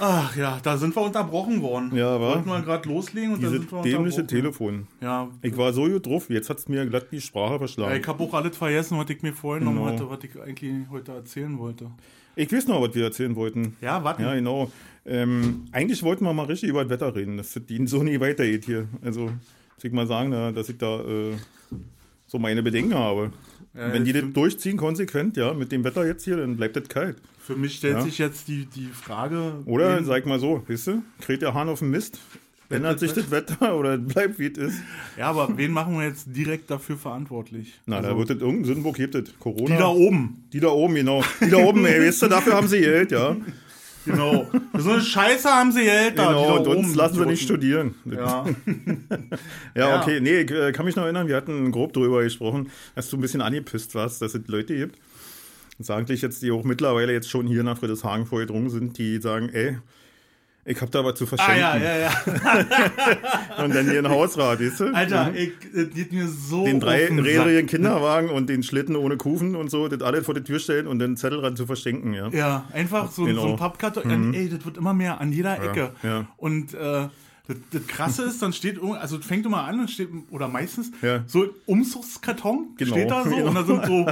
Ach ja, da sind wir unterbrochen worden. Ja, wa? Wollten wir gerade loslegen und Diese dann sind wir dämliche. Telefon. Ja, Ich war so gut drauf, jetzt hat es mir glatt die Sprache Ja, verschlagen. ich habe auch alles vergessen, was ich mir vorhin noch Genau. hatte, was ich eigentlich heute erzählen wollte. Ich weiß noch, was wir erzählen wollten. Ja, warte. Ja, genau. Ähm, eigentlich wollten wir mal richtig über das Wetter reden, dass das Ihnen so nie weitergeht hier. Also, muss ich mal sagen, dass ich da äh, so meine Bedenken habe. Ja, Wenn die das durchziehen, konsequent, ja, mit dem Wetter jetzt hier, dann bleibt das kalt. Für mich stellt Ja. sich jetzt die, die Frage. Oder, sag mal so, weißt du, kräht der Hahn auf den Mist? Ändert sich das Wetter oder bleibt wie es ist? Ja, aber wen machen wir jetzt direkt dafür verantwortlich? Na, Also, da wird das irgendein Sündenbock gibt es. Corona. die da oben. Die da oben, genau. Die da oben, ey, weißt du, dafür haben sie Geld, ja. Genau. So eine Scheiße haben sie Geld da. Genau, und uns lassen sie nicht studieren. Ja. Ja, Ja. okay. Nee, äh, kann mich noch erinnern, wir hatten grob drüber gesprochen, dass du ein bisschen angepisst warst, dass es Leute gibt, sagen dich jetzt, die auch mittlerweile jetzt schon hier nach Friedrichshagen vorgedrungen sind, die sagen, ey, ich hab da was zu Ah, verschenken. ja, ja, ja. Und dann hier ein Hausrat, weißt du? Alter, ich, das geht mir so. den dreijährigen Kinderwagen und den Schlitten ohne Kufen und so, das alles vor die Tür stellen und den Zettel ran zu verschenken, ja. Ja, einfach so, Genau. so ein Pappkarton. Ey, das wird immer mehr an jeder Ecke. ja. Und äh, das, das Krasse ist, dann steht, also fängt immer an und steht, oder meistens, Ja. so Umzugskarton Genau. steht da so Genau. und da sind so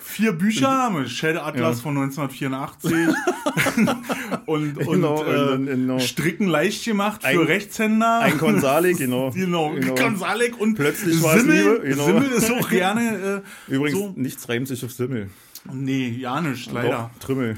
vier Bücher mit Schelde-Atlas Ja. von 1984 und, und, Genau, äh, genau. Stricken leicht gemacht für Ein- Rechtshänder. Ein Konsalik, genau. Genau, Genau. Konsalik und Plötzlich Simmel. Genau. Simmel ist auch gerne äh, Übrigens, so. nichts reimt sich auf Simmel. Nee, ja nicht, leider. Doch, Trümmel.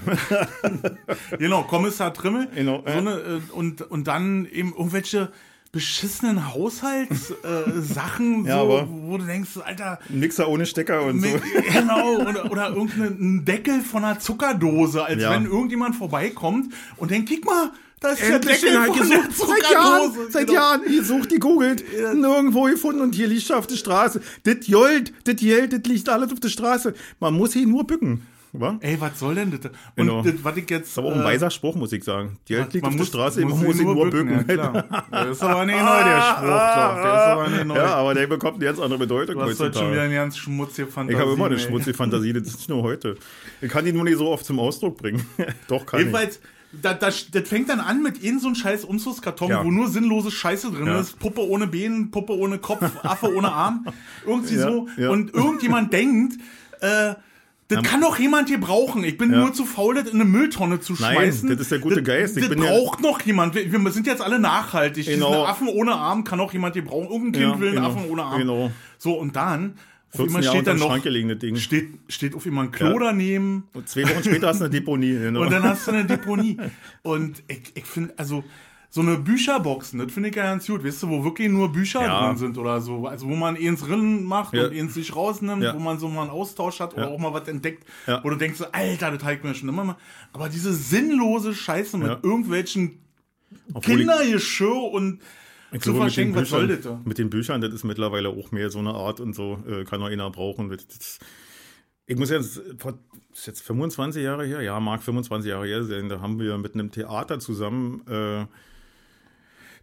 Genau, Kommissar Trimmel. Genau, So äh. eine, äh, und, und dann eben irgendwelche beschissenen Haushaltssachen, äh, Ja, so, wo du denkst, Alter, Mixer ohne Stecker und so. genau, oder, oder irgendein Deckel von einer Zuckerdose, als Ja. wenn irgendjemand vorbeikommt und denkt, kick mal, da ist der Endlich Deckel halt der gesucht. Seit Jahren, seit Genau. Jahren. Ihr sucht, die googelt. Nirgendwo gefunden und hier liegt auf der Straße. Das Jolt, das Geld, das liegt alles auf der Straße. Man muss hier nur bücken. Wa? Ey, was soll denn das? Und Genau. das, was ich jetzt... ist aber auch ein äh, weiser Spruch, muss ich sagen. Geld liegt auf der Straße, man muss ihn nur bücken. Ja, klar. Das ist aber nicht neu, der Spruch. Doch. Der ist aber nicht neu. Ja, aber der bekommt eine ganz andere Bedeutung Du hast heute schon wieder heutzutage. eine ganz schmutzige Fantasie. Ich habe immer eine ey. schmutzige Fantasie, das ist nicht nur heute. Ich kann die nur nicht so oft zum Ausdruck bringen. Doch, kann ich. Da, das, das fängt dann an mit in so einem scheiß Umzugskarton, Ja. wo nur sinnlose Scheiße drin Ja. ist. Puppe ohne Bein, Puppe ohne Kopf, Affe ohne Arm. Irgendwie Ja, so. Und irgendjemand denkt, äh, das kann doch jemand hier brauchen. Ich bin Ja. nur zu faul, das in eine Mülltonne zu Nein, schmeißen. das ist der gute Geist. Ich das bin ja- braucht noch jemand. Wir, wir sind jetzt alle nachhaltig. Genau. Diesen Affen ohne Arm kann auch jemand hier brauchen. Irgendein Kind Ja, will einen genau. Affen ohne Arm. Genau. So, und dann auf 14 jemand Jahre steht dann noch, steht, steht auf jemand ein Klo Ja. daneben. Und zwei Wochen später hast du eine Deponie. Genau. Und dann hast du eine Deponie. Und ich, ich finde, also, so eine Bücherboxen, das finde ich ja ganz gut, weißt du, wo wirklich nur Bücher Ja. drin sind oder so. Also, wo man eins drin macht Ja. und eins sich rausnimmt, Ja. wo man so mal einen Austausch hat oder auch mal was entdeckt, wo du denkst, so, Alter, das halt mir schon immer mal. Aber diese sinnlose Scheiße mit irgendwelchen Kindergeschirr und zu glaube, mit den, verschenken, was soll Büchern, das da? mit den Büchern, das ist mittlerweile auch mehr so eine Art und so, äh, kann auch einer brauchen. Das, das, ich muss jetzt, vor, ist jetzt 25 Jahre her, ja, mag 25 Jahre her sein, da haben wir mit einem Theater zusammen, äh,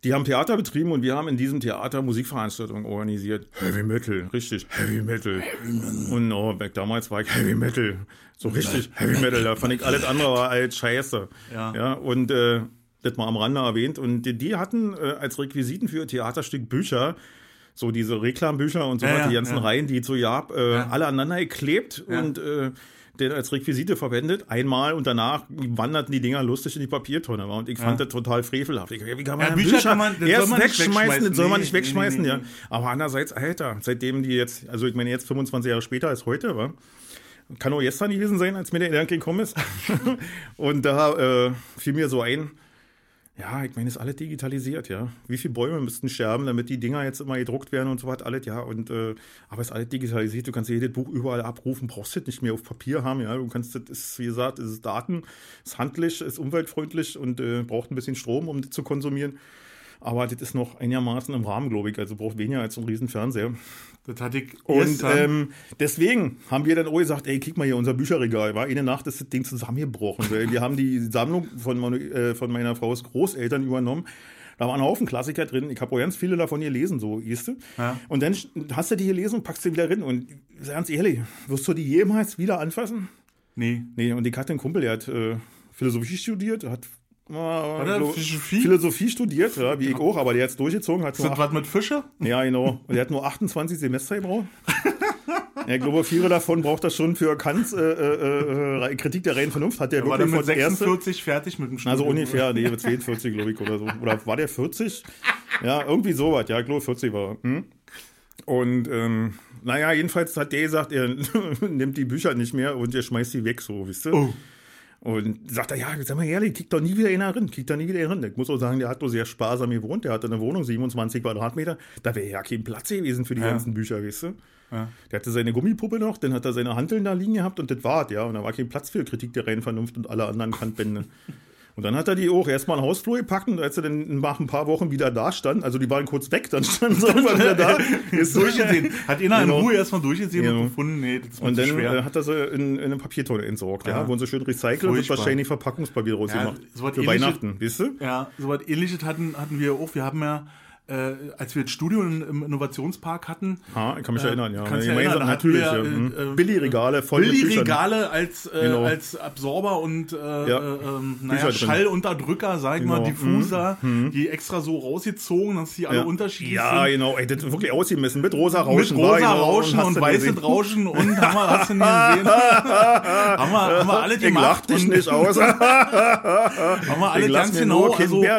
die haben Theater betrieben und wir haben in diesem Theater Musikveranstaltungen organisiert. Heavy Metal, richtig, Heavy Metal. Und oh, back damals war ich Heavy Metal. So richtig Heavy Metal, da fand ich alles andere war als scheiße. Ja. ja und äh, das mal am Rande erwähnt. Und die, die hatten äh, als Requisiten für ihr Theaterstück Bücher, so diese Reklambücher und so Ja, ja, die ganzen ja. Reihen, die so gab, äh, alle aneinander geklebt und äh, den als Requisite verwendet, einmal und danach wanderten die Dinger lustig in die Papiertonne. wa? Und ich fand das total frevelhaft. Ich, wie kann man Ja, denn Bücher kann man- das erst soll man nicht wegschmeißen, wegschmeißen. das soll man nicht wegschmeißen, nee, ja. nee. Aber andererseits, Alter, seitdem die jetzt, also ich meine jetzt 25 Jahre später als heute, war, kann auch gestern gewesen sein, als mir der Gedanke gekommen ist. und da äh, fiel mir so ein, ja, ich meine, ist alles digitalisiert, ja. Wie viele Bäume müssten sterben, damit die Dinger jetzt immer gedruckt werden und so was, alles, ja. Und äh, aber ist alles digitalisiert, du kannst jedes Buch überall abrufen, brauchst das nicht mehr auf Papier haben, ja. Du kannst das, ist, wie gesagt, es ist Daten, ist handlich, ist umweltfreundlich und äh, braucht ein bisschen Strom, um das zu konsumieren. Aber das ist noch einigermaßen im Rahmen, glaube ich. Also braucht weniger als so ein riesen Fernseher. das hatte ich Und gestern. ähm, deswegen haben wir dann auch gesagt, ey, kick mal hier, unser Bücherregal. War eine Nacht ist das Ding zusammengebrochen. Weil wir haben die Sammlung von, meine, äh, von meiner Frau's Großeltern übernommen. Da waren ein Haufen Klassiker drin. Ich habe auch ganz viele davon gelesen, so, weißt du? Ja. Und dann hast du die gelesen und packst sie wieder rein. Und ganz ehrlich, wirst du die jemals wieder anfassen? nee. Nee, und ich hatte einen Kumpel, der hat äh, Philosophie studiert, hat Ja, der Glo- Philosophie? Philosophie studiert, ja, wie ich auch, aber der hat es durchgezogen. Hat das was mit Fische? Ja, genau. Und er hat nur 28 Semester gebraucht. Ja, ich glaube, viele davon braucht er schon für Kants äh, äh, äh, Kritik der reinen Vernunft. Hat der War der wirklich mit von erste, 46 fertig mit dem Studium? also ungefähr, nee, 42, glaube ich, oder so. Oder war der 40? Ja, irgendwie sowas. Ja, ich glaube, 40 war er. Hm? Und ähm, naja, jedenfalls hat der gesagt, er nimmt die Bücher nicht mehr und er schmeißt die weg, so, wisst ihr? Oh. Und sagt er, ja, sag mal ehrlich, kriegt doch nie wieder einer rein, kriegt doch nie wieder rein. Ich muss auch sagen, der hat nur sehr sparsam gewohnt, der hatte eine Wohnung, 27 Quadratmeter, da wäre ja kein Platz gewesen für die Ja. ganzen Bücher, weißt du? Ja. Der hatte seine Gummipuppe noch, dann hat er seine Hanteln da liegen gehabt und das war's, ja. Und da war kein Platz für Kritik der reinen Vernunft und alle anderen Kantbände. Und dann hat er die auch erstmal in den Hausflur gepackt und als er dann nach ein paar Wochen wieder da stand, also die waren kurz weg, dann standen sie irgendwann wieder da. Ist durchgesehen. Hat einer Genau. in Ruhe erstmal durchgesehen Genau. und gefunden, nee, das ist Und dann schwer. äh, hat er sie in, in eine Papiertonne entsorgt, ja. Ja. Wurden sie schön recycelt und wahrscheinlich Verpackungspapier draus Ja, gemacht. so Für ähnliches- Weihnachten, weißt du? Ja, so was ähnliches hatten, hatten wir auch. Wir haben ja, äh, als wir das Studio im, Innovationspark hatten, Ha, ich kann mich Äh, erinnern, ja. kannst Ja, erinnern, natürlich, wir, ja. äh, hm. äh, Billigregale voll mit. Billigregale als, äh, Genau. als Absorber und äh, Ja. äh, ähm, naja. Schallunterdrücker, sag ich mal, Genau. Diffuser, die extra so rausgezogen, dass die alle Ja. unterschiedlich Ja, sind. genau. Ey, das ist wirklich ausgemessen. Mit rosa Mit Rauschen. rosa war, genau, Rauschen und du weißes. Rauschen und haben wir, hast du nicht gesehen? haben, wir, haben wir alle Ich lach dich und- nicht aus. Haben wir alle ganz genau. Also, ja,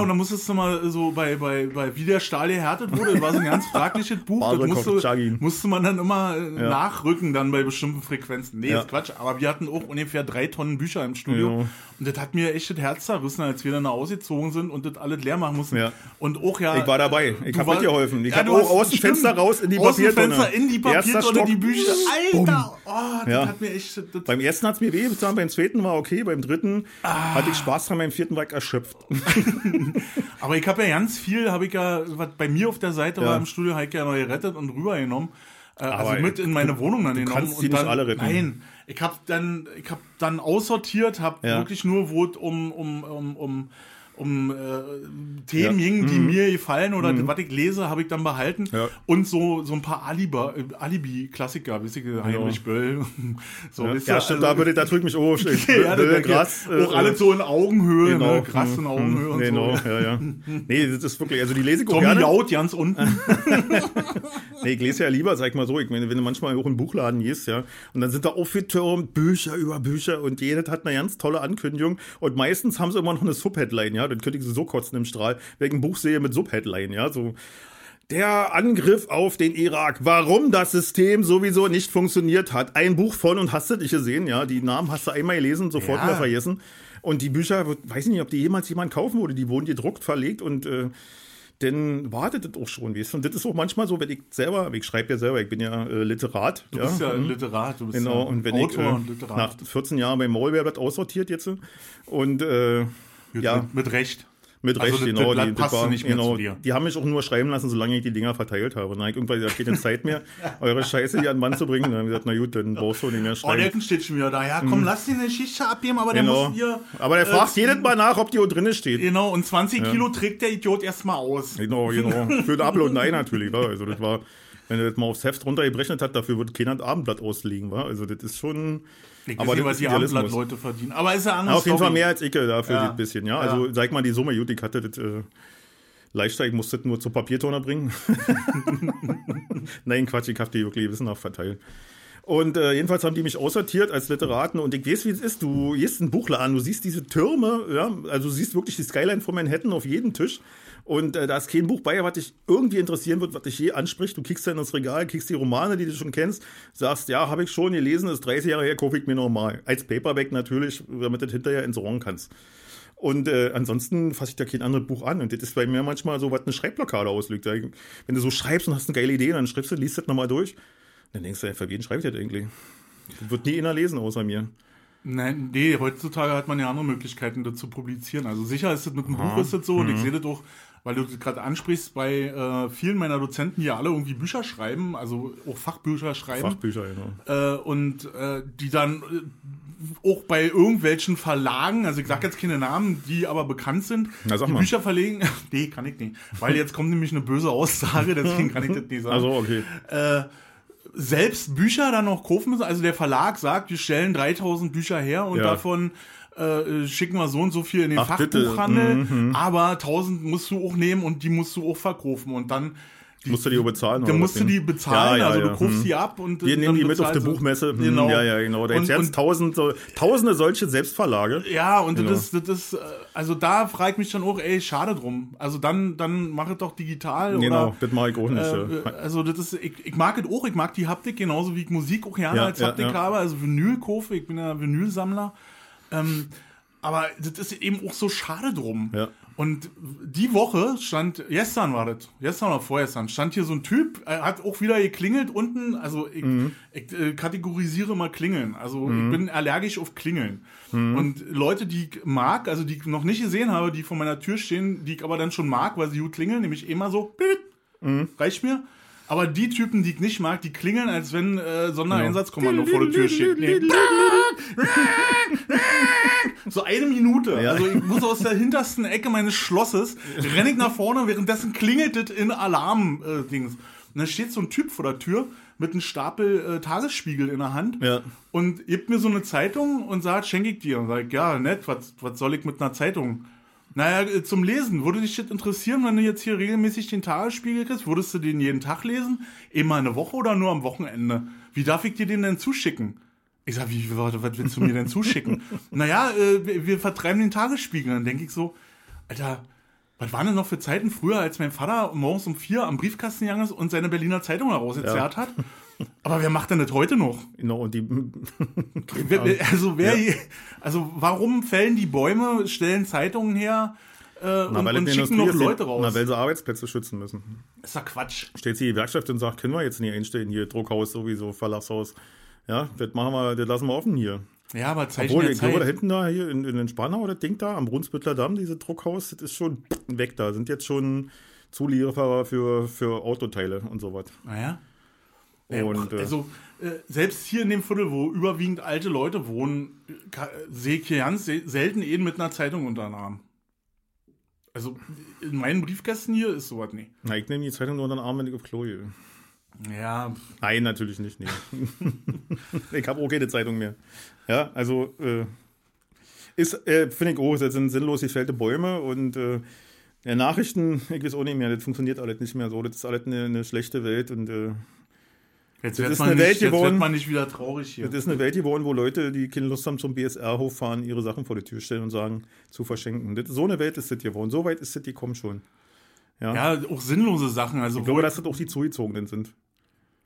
und dann musstest du mal so bei, bei, bei wie der Stahl gehärtet wurde, war so ein ganz fragliches Buch. Das musste, musste man dann immer äh, nachrücken dann bei bestimmten Frequenzen. Nee, Ja. ist Quatsch. Aber wir hatten auch ungefähr drei Tonnen Bücher im Studio. Ja. Und das hat mir echt das Herz zerrissen, als wir dann da ausgezogen sind und das alles leer machen mussten. Ja. Und auch ja. Ich war dabei. Ich du hab war- mitgeholfen. Ich Ja, hab du auch aus dem. Fenster raus in die Aus dem Papiertonne. Fenster in die Papiertonne, die Bücher. Alter! Oh, das Ja. hat mir echt. Beim ersten hat es mir wehgetan, beim zweiten war okay, beim dritten Ah. hatte ich Spaß dran, beim vierten war ich erschöpft. Aber ich habe ja ganz viel, habe ich ja, was bei mir auf der Seite Ja. war im Studio, habe ich ja neu gerettet und rübergenommen. Äh, also mit in meine Wohnung dann genommen. kannst und nicht dann, alle retten. Nein, ich habe dann, ich habe dann aussortiert, habe Ja. wirklich nur, wo es um, um, um, um um äh, Themen Ja. Mhm. ging, die mir gefallen oder was ich lese, habe ich dann behalten. Ja. Und so, so ein paar Alibi- äh, Alibi-Klassiker, weißt du, Heinrich Böll. so, Ja, ja stimmt, also- da würde ich, da drückt mich oh, shit, ja, Böll, krass. Gras. äh, Auch alles so in Augenhöhe, genau. ne? Krass in Augenhöhe und genau, so. ja, ja. Nee, das ist wirklich, also die lese ich auch Tommy gerne. Jaud ganz unten. Nee, ich lese ja lieber, sag ich mal so, ich meine, wenn du manchmal auch in den Buchladen gehst, ja, und dann sind da aufgetürmt Bücher über Bücher und jedes hat eine ganz tolle Ankündigung und meistens haben sie immer noch eine Subheadline, ja, dann könnte ich sie so kotzen im Strahl, wegen ein Buch sehe mit Subheadline, ja, so. Der Angriff auf den Irak, warum das System sowieso nicht funktioniert hat. Ein Buch von und hast du nicht gesehen, ja. Die Namen hast du einmal gelesen, sofort Ja. wieder vergessen. Und die Bücher, weiß ich nicht, ob die jemals jemand kaufen würde. Die wurden gedruckt, verlegt und äh, dann wartet das auch schon, weißt du. Und das ist auch manchmal so, wenn ich selber, ich schreibe ja selber, ich bin ja äh, Literat. Du bist ja ein Literat, du bist Genau, ja und wenn Autor ich äh, und Literat. nach 14 Jahren beim Maulbeerblatt aussortiert jetzt und äh, mit, ja, mit, mit Recht. mit also Recht, das- genau. das die, passte war- nicht mehr genau zu dir. Die haben mich auch nur schreiben lassen, solange ich die Dinger verteilt habe. Und dann hab ich irgendwann gesagt, keine Zeit mehr, eure Scheiße hier an den Mann zu bringen. Und dann habe ich gesagt, na gut, dann brauchst du nicht mehr Oh, schreiben. der steht schon wieder da. Ja, komm, lass dir eine Schicht abgeben, aber der genau. muss hier. Aber der äh, fragt jedes Mal nach, ob die auch drinnen steht. Genau, und 20 Kilo trägt der Idiot erstmal aus. Genau, genau. Für den Upload nein natürlich. Wa? Also das war, wenn er das mal aufs Heft runtergerechnet hat, dafür wird keiner ein Abendblatt auslegen. Wa? Also das ist schon. Ich aber das was die. Abendblatt-Leute verdienen. Aber ist ja Ja, anders. auf jeden Fall mehr als ich dafür Ja. ein bisschen, ja. Also sag mal die Summe, gut, ich hatte das äh, leichter, ich musste das nur zur Papiertonne bringen. Nein, Quatsch, ich hab die wirklich gewissenhaft verteilt. Und äh, jedenfalls haben die mich aussortiert als Literaten und ich weiß, wie es ist. Du gehst in den Buchladen, du siehst diese Türme, ja, also du siehst wirklich die Skyline von Manhattan auf jedem Tisch. Und äh, da ist kein Buch bei, was dich irgendwie interessieren wird, was dich je anspricht. Du kickst dann ins Regal, kickst die Romane, die du schon kennst, sagst, ja, habe ich schon gelesen, ist 30 Jahre her, kaufe ich mir normal. Als Paperback natürlich, damit du das hinterher entsorgen kannst. Und äh, ansonsten fasse ich da kein anderes Buch an. Und das ist bei mir manchmal so, was eine Schreibblockade auslöst. Wenn du so schreibst und hast eine geile Idee, dann schreibst du, liest das nochmal durch. Dann denkst du, für wen schreibe ich das eigentlich? Wird nie einer lesen, außer mir. Nein, nee, heutzutage hat man ja andere Möglichkeiten, das zu publizieren. Also sicher ist das mit dem Buch ist das so und ich sehe das auch, weil du das gerade ansprichst, bei äh, vielen meiner Dozenten, die ja alle irgendwie Bücher schreiben, also auch Fachbücher schreiben. Fachbücher, genau. äh, und äh, die dann äh, auch bei irgendwelchen Verlagen, also ich sage jetzt keine Namen, die aber bekannt sind, Na, die mal. Bücher verlegen. nee, kann ich nicht. Weil jetzt kommt nämlich eine böse Aussage, deswegen kann ich das nicht sagen. Also, okay. Selbst Bücher dann noch kaufen müssen. Also der Verlag sagt, wir stellen 3000 Bücher her und Ja. davon äh, schicken wir so und so viel in den Ach. Fachbuchhandel, Mhm. aber 1000 musst du auch nehmen und die musst du auch verkaufen und dann Musst du die bezahlen? dann musst du die bezahlen, Ja, ja, also du kaufst Hm. die ab und Wir dann nehmen die mit auf die du. Buchmesse. Hm, Genau. Ja, ja, genau. Da Und- jetzt und- tausend, so, tausende solche Selbstverlage. Ja, und Genau. das, das ist, äh, also da frage ich mich dann auch, ey, schade drum. Also dann, dann mach es doch digital Genau, oder. das mache ich auch nicht. Äh, ja. also das ist, ich, ich mag es auch, ich mag die Haptik genauso wie ich Musik auch gerne Ja, als Haptik ja. habe, also Vinyl kaufe, ich bin ja Vinylsammler. Ähm, aber das ist eben auch so schade drum. Ja. Und die Woche stand, gestern war das, gestern oder vorgestern, stand hier so ein Typ, er hat auch wieder geklingelt unten, also ich, Mhm. ich äh, kategorisiere mal Klingeln, also ich bin allergisch auf Klingeln. Und Leute, die ich mag, also die ich noch nicht gesehen habe, die vor meiner Tür stehen, die ich aber dann schon mag, weil sie gut klingeln, nämlich immer so, Mhm. reicht mir. Aber die Typen, die ich nicht mag, die klingeln, als wenn äh, Sondereinsatzkommando vor der Tür steht. Nee. So eine Minute. Ja. Also ich muss aus der hintersten Ecke meines Schlosses, renne ich nach vorne, währenddessen klingelt es in Alarm-Dings. und dann steht so ein Typ vor der Tür mit einem Stapel äh, Tagesspiegel in der Hand Ja. und gibt mir so eine Zeitung und sagt, schenke ich dir. Und sag ich, ja, nett, was, was soll ich mit einer Zeitung? Naja, äh, zum Lesen. Würde dich das interessieren, wenn du jetzt hier regelmäßig den Tagesspiegel kriegst? Würdest du den jeden Tag lesen? Immer eine Woche oder nur am Wochenende? Wie darf ich dir den denn zuschicken? Ich sag, wie, was, was willst du mir denn zuschicken? naja, äh, wir, wir vertreiben den Tagesspiegel. Dann denke ich so, Alter, was waren denn noch für Zeiten früher, als mein Vater morgens um vier am Briefkasten gegangen ist und seine Berliner Zeitung herausgezerrt hat? Aber wer macht denn das heute noch? Genau, und die. Wer, also, wer, also warum fällen die Bäume, stellen Zeitungen her äh, und, Na, weil und eine schicken noch Leute raus? Na, weil sie Arbeitsplätze schützen müssen. ist doch Quatsch. Steht die Gewerkschaft und sagt, können wir jetzt nicht einstellen, hier Druckhaus sowieso, Verlagshaus. Ja, das machen wir, das lassen wir offen hier. Ja, aber Zeichen Obwohl, der ich glaube, da Zeit. hinten da, hier in, in den Spanau, das Ding da, am Brunsbüttler Damm, diese Druckhaus, das ist schon weg da. Sind jetzt schon Zulieferer für, für Autoteile und sowas. Naja. Ja, Und, äh, also, äh, selbst hier in dem Viertel, wo überwiegend alte Leute wohnen, äh, sehe ich hier ganz se selten eben mit einer Zeitung unter den Arm. Also, in meinen Briefkästen hier ist sowas nicht. Na, ich nehme die Zeitung nur unter den Arm, wenn ich auf Klo gehe. Ja, Nein, natürlich nicht. Nee. ich habe auch keine Zeitung mehr. Ja, also äh, ist, äh, finde ich auch, das sind sinnlos gefällte Bäume und äh, Nachrichten, ich weiß auch nicht mehr, das funktioniert alles nicht mehr so. Das ist alles eine, eine schlechte Welt und äh, jetzt, wird man, nicht, jetzt wird man nicht wieder traurig hier. das ist eine Welt geworden, wo Leute, die keine Lust haben zum BSR hochfahren, ihre Sachen vor die Tür stellen und sagen, zu verschenken. Das, so eine Welt ist das geworden. So weit ist das gekommen schon. Ja. Ja, auch sinnlose Sachen. Also, ich glaube, dass das auch die Zugezogenen sind.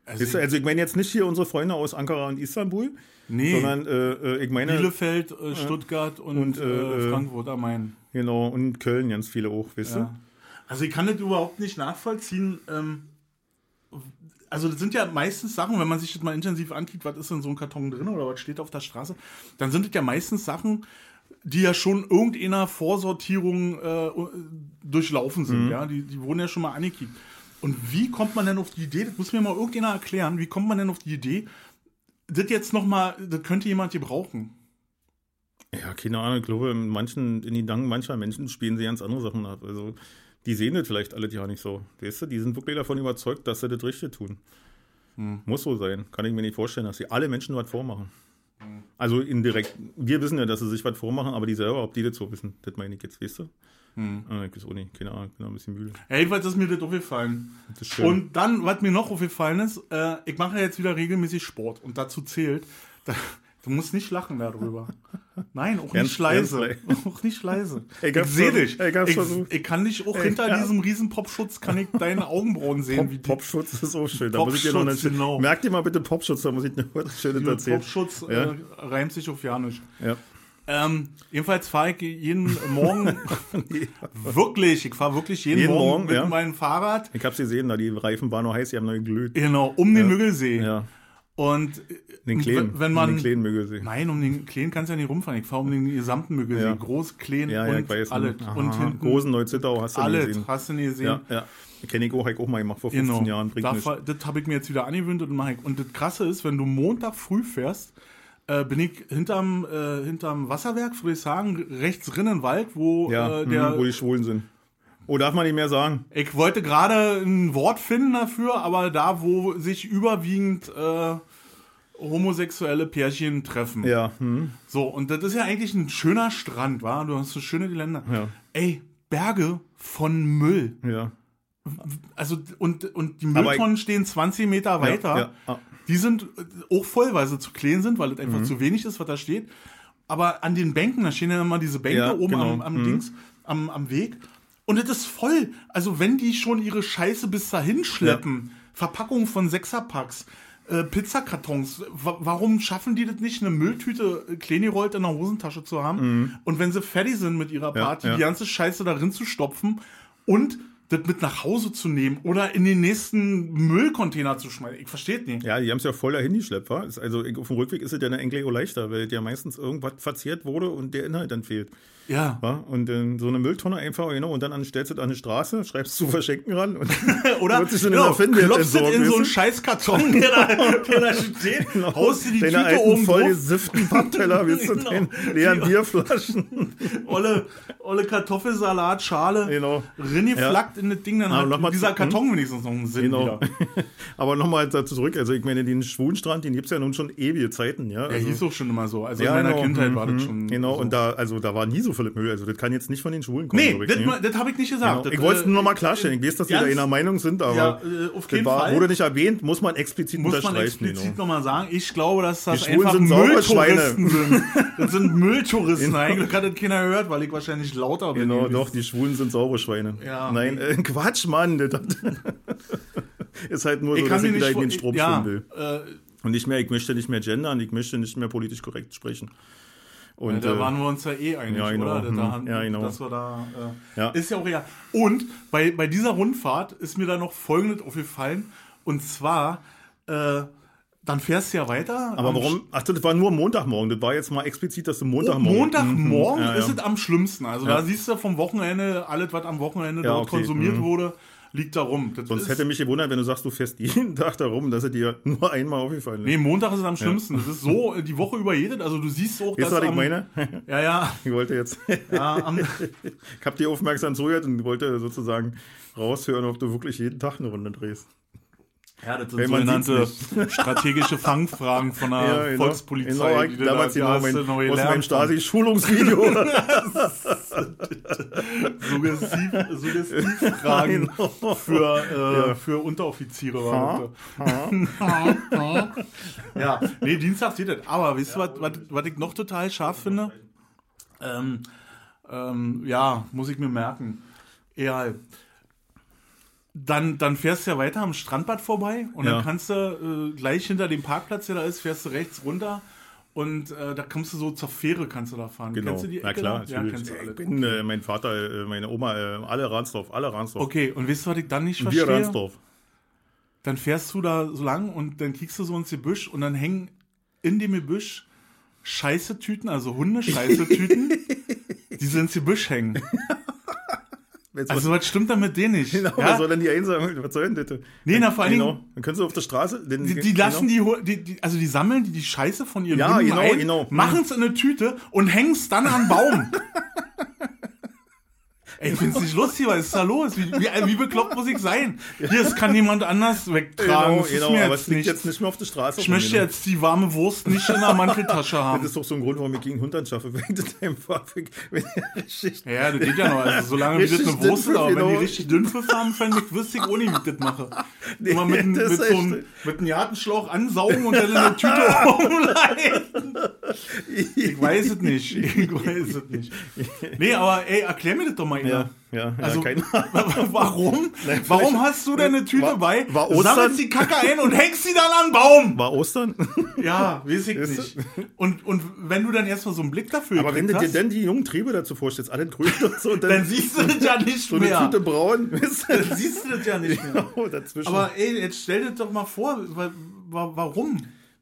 Also, Also ich meine jetzt nicht hier unsere Freunde aus Ankara und Istanbul, nee, sondern äh, äh, ich meine Bielefeld, äh, Stuttgart und, Und, äh, äh, Frankfurt am Main. Genau, und Köln ganz viele auch, weißt Ja. Also ich kann das überhaupt nicht nachvollziehen. Ähm, also das sind ja meistens Sachen, wenn man sich das mal intensiv ansieht, was ist in so einem Karton drin oder was steht auf der Straße, dann sind das ja meistens Sachen, die ja schon irgendeiner Vorsortierung äh, durchlaufen Mhm. sind. Ja, die, die wurden ja schon mal angekickt. Und wie kommt man denn auf die Idee, das muss mir mal irgendjemand erklären, wie kommt man denn auf die Idee, das jetzt nochmal, das könnte jemand gebrauchen. du? Ja, keine Ahnung, ich glaube, in manchen, in den Gedanken mancher Menschen spielen sie ganz andere Sachen ab. Also, die sehen das vielleicht alle ja nicht so. Weißt du, die sind wirklich davon überzeugt, dass sie das Richtige tun. Hm. Muss so sein. Kann ich mir nicht vorstellen, dass sie alle Menschen was vormachen. Hm. Also indirekt, wir wissen ja, dass sie sich was vormachen, aber die selber, ob die das so wissen, das meine ich jetzt, weißt du? Hm. Ah, ich weiß auch nicht, keine Ahnung, ich bin noch ein bisschen müde. Ja, jedenfalls ist mir das aufgefallen. Das ist schön. Und dann, was mir noch aufgefallen ist, äh, ich mache ja jetzt wieder regelmäßig Sport und dazu zählt, da, du musst nicht lachen darüber. Nein, auch Ganz- nicht leise. Auch nicht leise. Ich Ich, sehe dich. Ich Ich, ich kann dich auch hinter hab- diesem riesen Popschutz, kann ich deine Augenbrauen sehen. Pop, Popschutz ist auch schön. Da muss ich dir noch eine, Popschutz, genau. Merk dir mal bitte Popschutz, da muss ich dir Schönes Dieser erzählen. Popschutz Ja. äh, reimt sich auf Janisch. Ja. Ähm, jedenfalls fahre ich jeden Morgen, wirklich, ich fahre wirklich jeden, Jeden Morgen, Morgen, mit ja. meinem Fahrrad, Ich hab's gesehen, da die Reifen waren noch heiß, die haben noch geglüht. genau, um den Müggelsee. Ja, Und äh, den Kleinen, wenn- man den kleinen Müggelsee. Nein, um den Kleinen kannst du ja nicht rumfahren. Ich fahre um den gesamten Müggelsee. Ja. Groß, klein Ja, ja, und. Aha, Und hinten Großen Neuzittau hast du nie alles. gesehen. Hast du nie gesehen? Ja, ja. Kenn ich auch, ich auch mal gemacht vor 15 Genau. Jahren. Bringt Da das habe ich mir jetzt wieder angewöhnt und mache ich. Und das Krasse ist, wenn du Montag früh fährst, äh, bin ich hinterm, äh, hinterm Wasserwerk, würde ich sagen, rechts drin im Wald, wo Ja, äh, mhm, der. wo die Schwulen sind. Oh, darf man nicht mehr sagen. ich wollte gerade ein Wort finden dafür, aber da, wo sich überwiegend äh, homosexuelle Pärchen treffen. Ja. Hm. So, und das ist ja eigentlich ein schöner Strand, wa? Du hast so schöne Geländer. Ja. Ey, Berge von Müll. Ja. Also, und, und die Mülltonnen stehen 20 Meter weiter. ja, ah. Die sind auch voll, weil sie zu klein sind, weil es einfach Mhm. zu wenig ist, was da steht. Aber an den Bänken, da stehen ja immer diese Bänke Ja, oben genau. am, am Mhm. Dings, am, am Weg. Und es ist voll. Also wenn die schon ihre Scheiße bis dahin schleppen, Verpackungen von Sechserpacks, äh, Pizzakartons, wa warum schaffen die das nicht, eine Mülltüte äh, klein gerollt in der Hosentasche zu haben? Und wenn sie fertig sind mit ihrer Mhm. Ja, Party, ja. die ganze Scheiße darin zu stopfen und das mit nach Hause zu nehmen oder in den nächsten Müllcontainer zu schmeißen. Ich verstehe es nicht. Ja, die haben es ja voll dahin geschleppt, wa? Also auf dem Rückweg ist es ja dann eigentlich auch leichter, weil ja meistens irgendwas verzehrt wurde und der Inhalt dann fehlt. Ja. Wa? Und in so eine Mülltonne einfach, genau, und dann an- stellst du das an die Straße, schreibst zu verschenken ran und Oder schon genau, finden, der klopfst in so einen weißt du? Scheißkarton, der da, der da steht, haust dir die deine Tüte oben voll gesifften Pappteller, willst du Genau. den leeren Bierflaschen. olle, olle Kartoffelsalat, Schale, Genau. reingeflackt in das Ding, dann Aber noch mal dieser Karton wenigstens noch einen Sinn Genau. Aber nochmal dazu zurück, also ich meine, den Schwulenstrand, den gibt es ja nun schon ewige Zeiten, ja. Der also, hieß auch schon immer so. Also ja, in meiner genau, Kindheit mhm, war das mhm, schon Genau, so. und da, also da war nie so viel Müll, also das kann jetzt nicht von den Schwulen kommen, Nee, ich, das, das habe ich nicht gesagt. Genau. Das, Ich wollte es äh, nur noch mal klarstellen. Ich weiß, dass wir da einer Meinung sind, aber Ja, äh, auf jeden war, Fall. wurde nicht erwähnt, muss man explizit muss man unterstreichen. explizit genau. nochmal sagen. Ich glaube, dass das einfach Mülltouristen sind. Das sind Mülltouristen. Eigentlich hat das keiner gehört, weil ich wahrscheinlich lauter bin. Genau, doch, die Schwulen sind saure Schweine. Ja. Nein, äh, Quatsch, Mann. Ist halt nur so, Ich kann dass ich wieder in den Strom ja, will. äh, Und nicht mehr, ich möchte nicht mehr gendern, ich möchte nicht mehr politisch korrekt sprechen. Und, da äh, waren wir uns ja eh einig, ja, genau. oder? Da, Hm, ja, genau. Dass wir da, äh, Ja. Ist ja auch egal. Und bei, bei dieser Rundfahrt ist mir da noch Folgendes aufgefallen. Und zwar, äh, dann fährst du ja weiter. aber warum? Ach, das war nur Montagmorgen. Das war jetzt mal explizit, dass du Oh, Montagmorgen. Montagmorgen Mhm. Ja, ist ja. es am schlimmsten. Also Ja. da siehst du vom Wochenende, alles, was am Wochenende dort okay. konsumiert Mhm. wurde, liegt da rum. Das Sonst ist, hätte mich gewundert, wenn du sagst, du fährst jeden Tag darum, dass er dir nur einmal aufgefallen ist. Nee, Montag ist es am schlimmsten. Das ist so äh, die Woche über jedes. Also du siehst auch, Weißt du, was ich meine? Ja, ja. Ich wollte jetzt. am, Ich habe dir aufmerksam zugehört und wollte sozusagen raushören, ob du wirklich jeden Tag eine Runde drehst. Ja, das sind man sogenannte strategische Fangfragen von der genau. Volkspolizei. Genau, die damals da- mein, aus meinem. Stasi-Schulungsvideo. Suggestiv, Suggestivfragen Genau. für, äh, Ja. für Unteroffiziere. Ha, das. ja, nee, Dienstag sieht das. Aber wisst ihr, was, was, was ich noch total scharf finde? Ähm, ähm, ja, muss ich mir merken. Egal. Dann, dann fährst du ja weiter am Strandbad vorbei und Ja. dann kannst du äh, gleich hinter dem Parkplatz, der da ist, fährst du rechts runter und äh, da kommst du so zur Fähre, kannst du da fahren. genau. Kennst du die Na Ecke klar, da? Ja, natürlich. kennst du alle. ich bin, äh, mein Vater, äh, meine Oma, äh, alle Ransdorf, alle Ransdorf. Okay, und wisst ihr, was ich dann nicht Wir verstehe? Ransdorf. Dann fährst du da so lang und dann kriegst du so ins Gebüsch und dann hängen in dem Gebüsch Scheißetüten, also Hundescheißetüten, die so ins Gebüsch hängen. Jetzt Also was stimmt da mit denen nicht? Genau, ja? was soll denn die einsammeln? Was soll denn das? Nee, na, vor allen genau. Dingen- Dann können sie auf der Straße. Den, Die, die lassen die, Hu- die, die, also die sammeln die, die Scheiße von ihren Ja, Hunden genau, ein, genau. machen es in eine Tüte und hängen es dann an Baum. Ey, ich find's nicht lustig, was ist da los? Wie, wie, wie bekloppt muss ich sein? Hier, es kann jemand anders wegtragen. Genau, das genau, aber jetzt es liegt nicht. jetzt nicht mehr auf der Straße. Ich möchte genau. jetzt die warme Wurst nicht in der Manteltasche Das haben. ist doch so ein Grund, warum ich gegen Hund anschaffe. Wenn das wenn er richtig Ja, das geht ja noch. Also, solange wie das eine Wurst ist, aber wenn die genau. richtig Dünnpfiff haben, fände ich, wüsste ich nicht, wie ich das mache. Immer mit, einem- das mit so einem, mit einem Gartenschlauch ansaugen und dann in eine Tüte rumleiten. Ich weiß es nicht. Ich weiß es nicht. Nee, aber ey, erklär mir das doch mal, Ina. Ja, ja, ja, Also, keine warum? vielleicht- Warum hast du deine Tüte War- bei, war Ostern? sammelst die Kacke ein und hängst sie dann an den Baum? War Ostern? Ja, weiß ich nicht. Und, und wenn du dann erstmal so einen Blick dafür Aber wenn du dir dann die jungen Triebe dazu vorstellst, alle grün und so, und dann, dann siehst du das ja nicht so eine mehr. Tüte braun, weißt du? Dann siehst du das ja nicht mehr. Genau, dazwischen. Aber ey, jetzt stell dir doch mal vor, wa- wa- warum?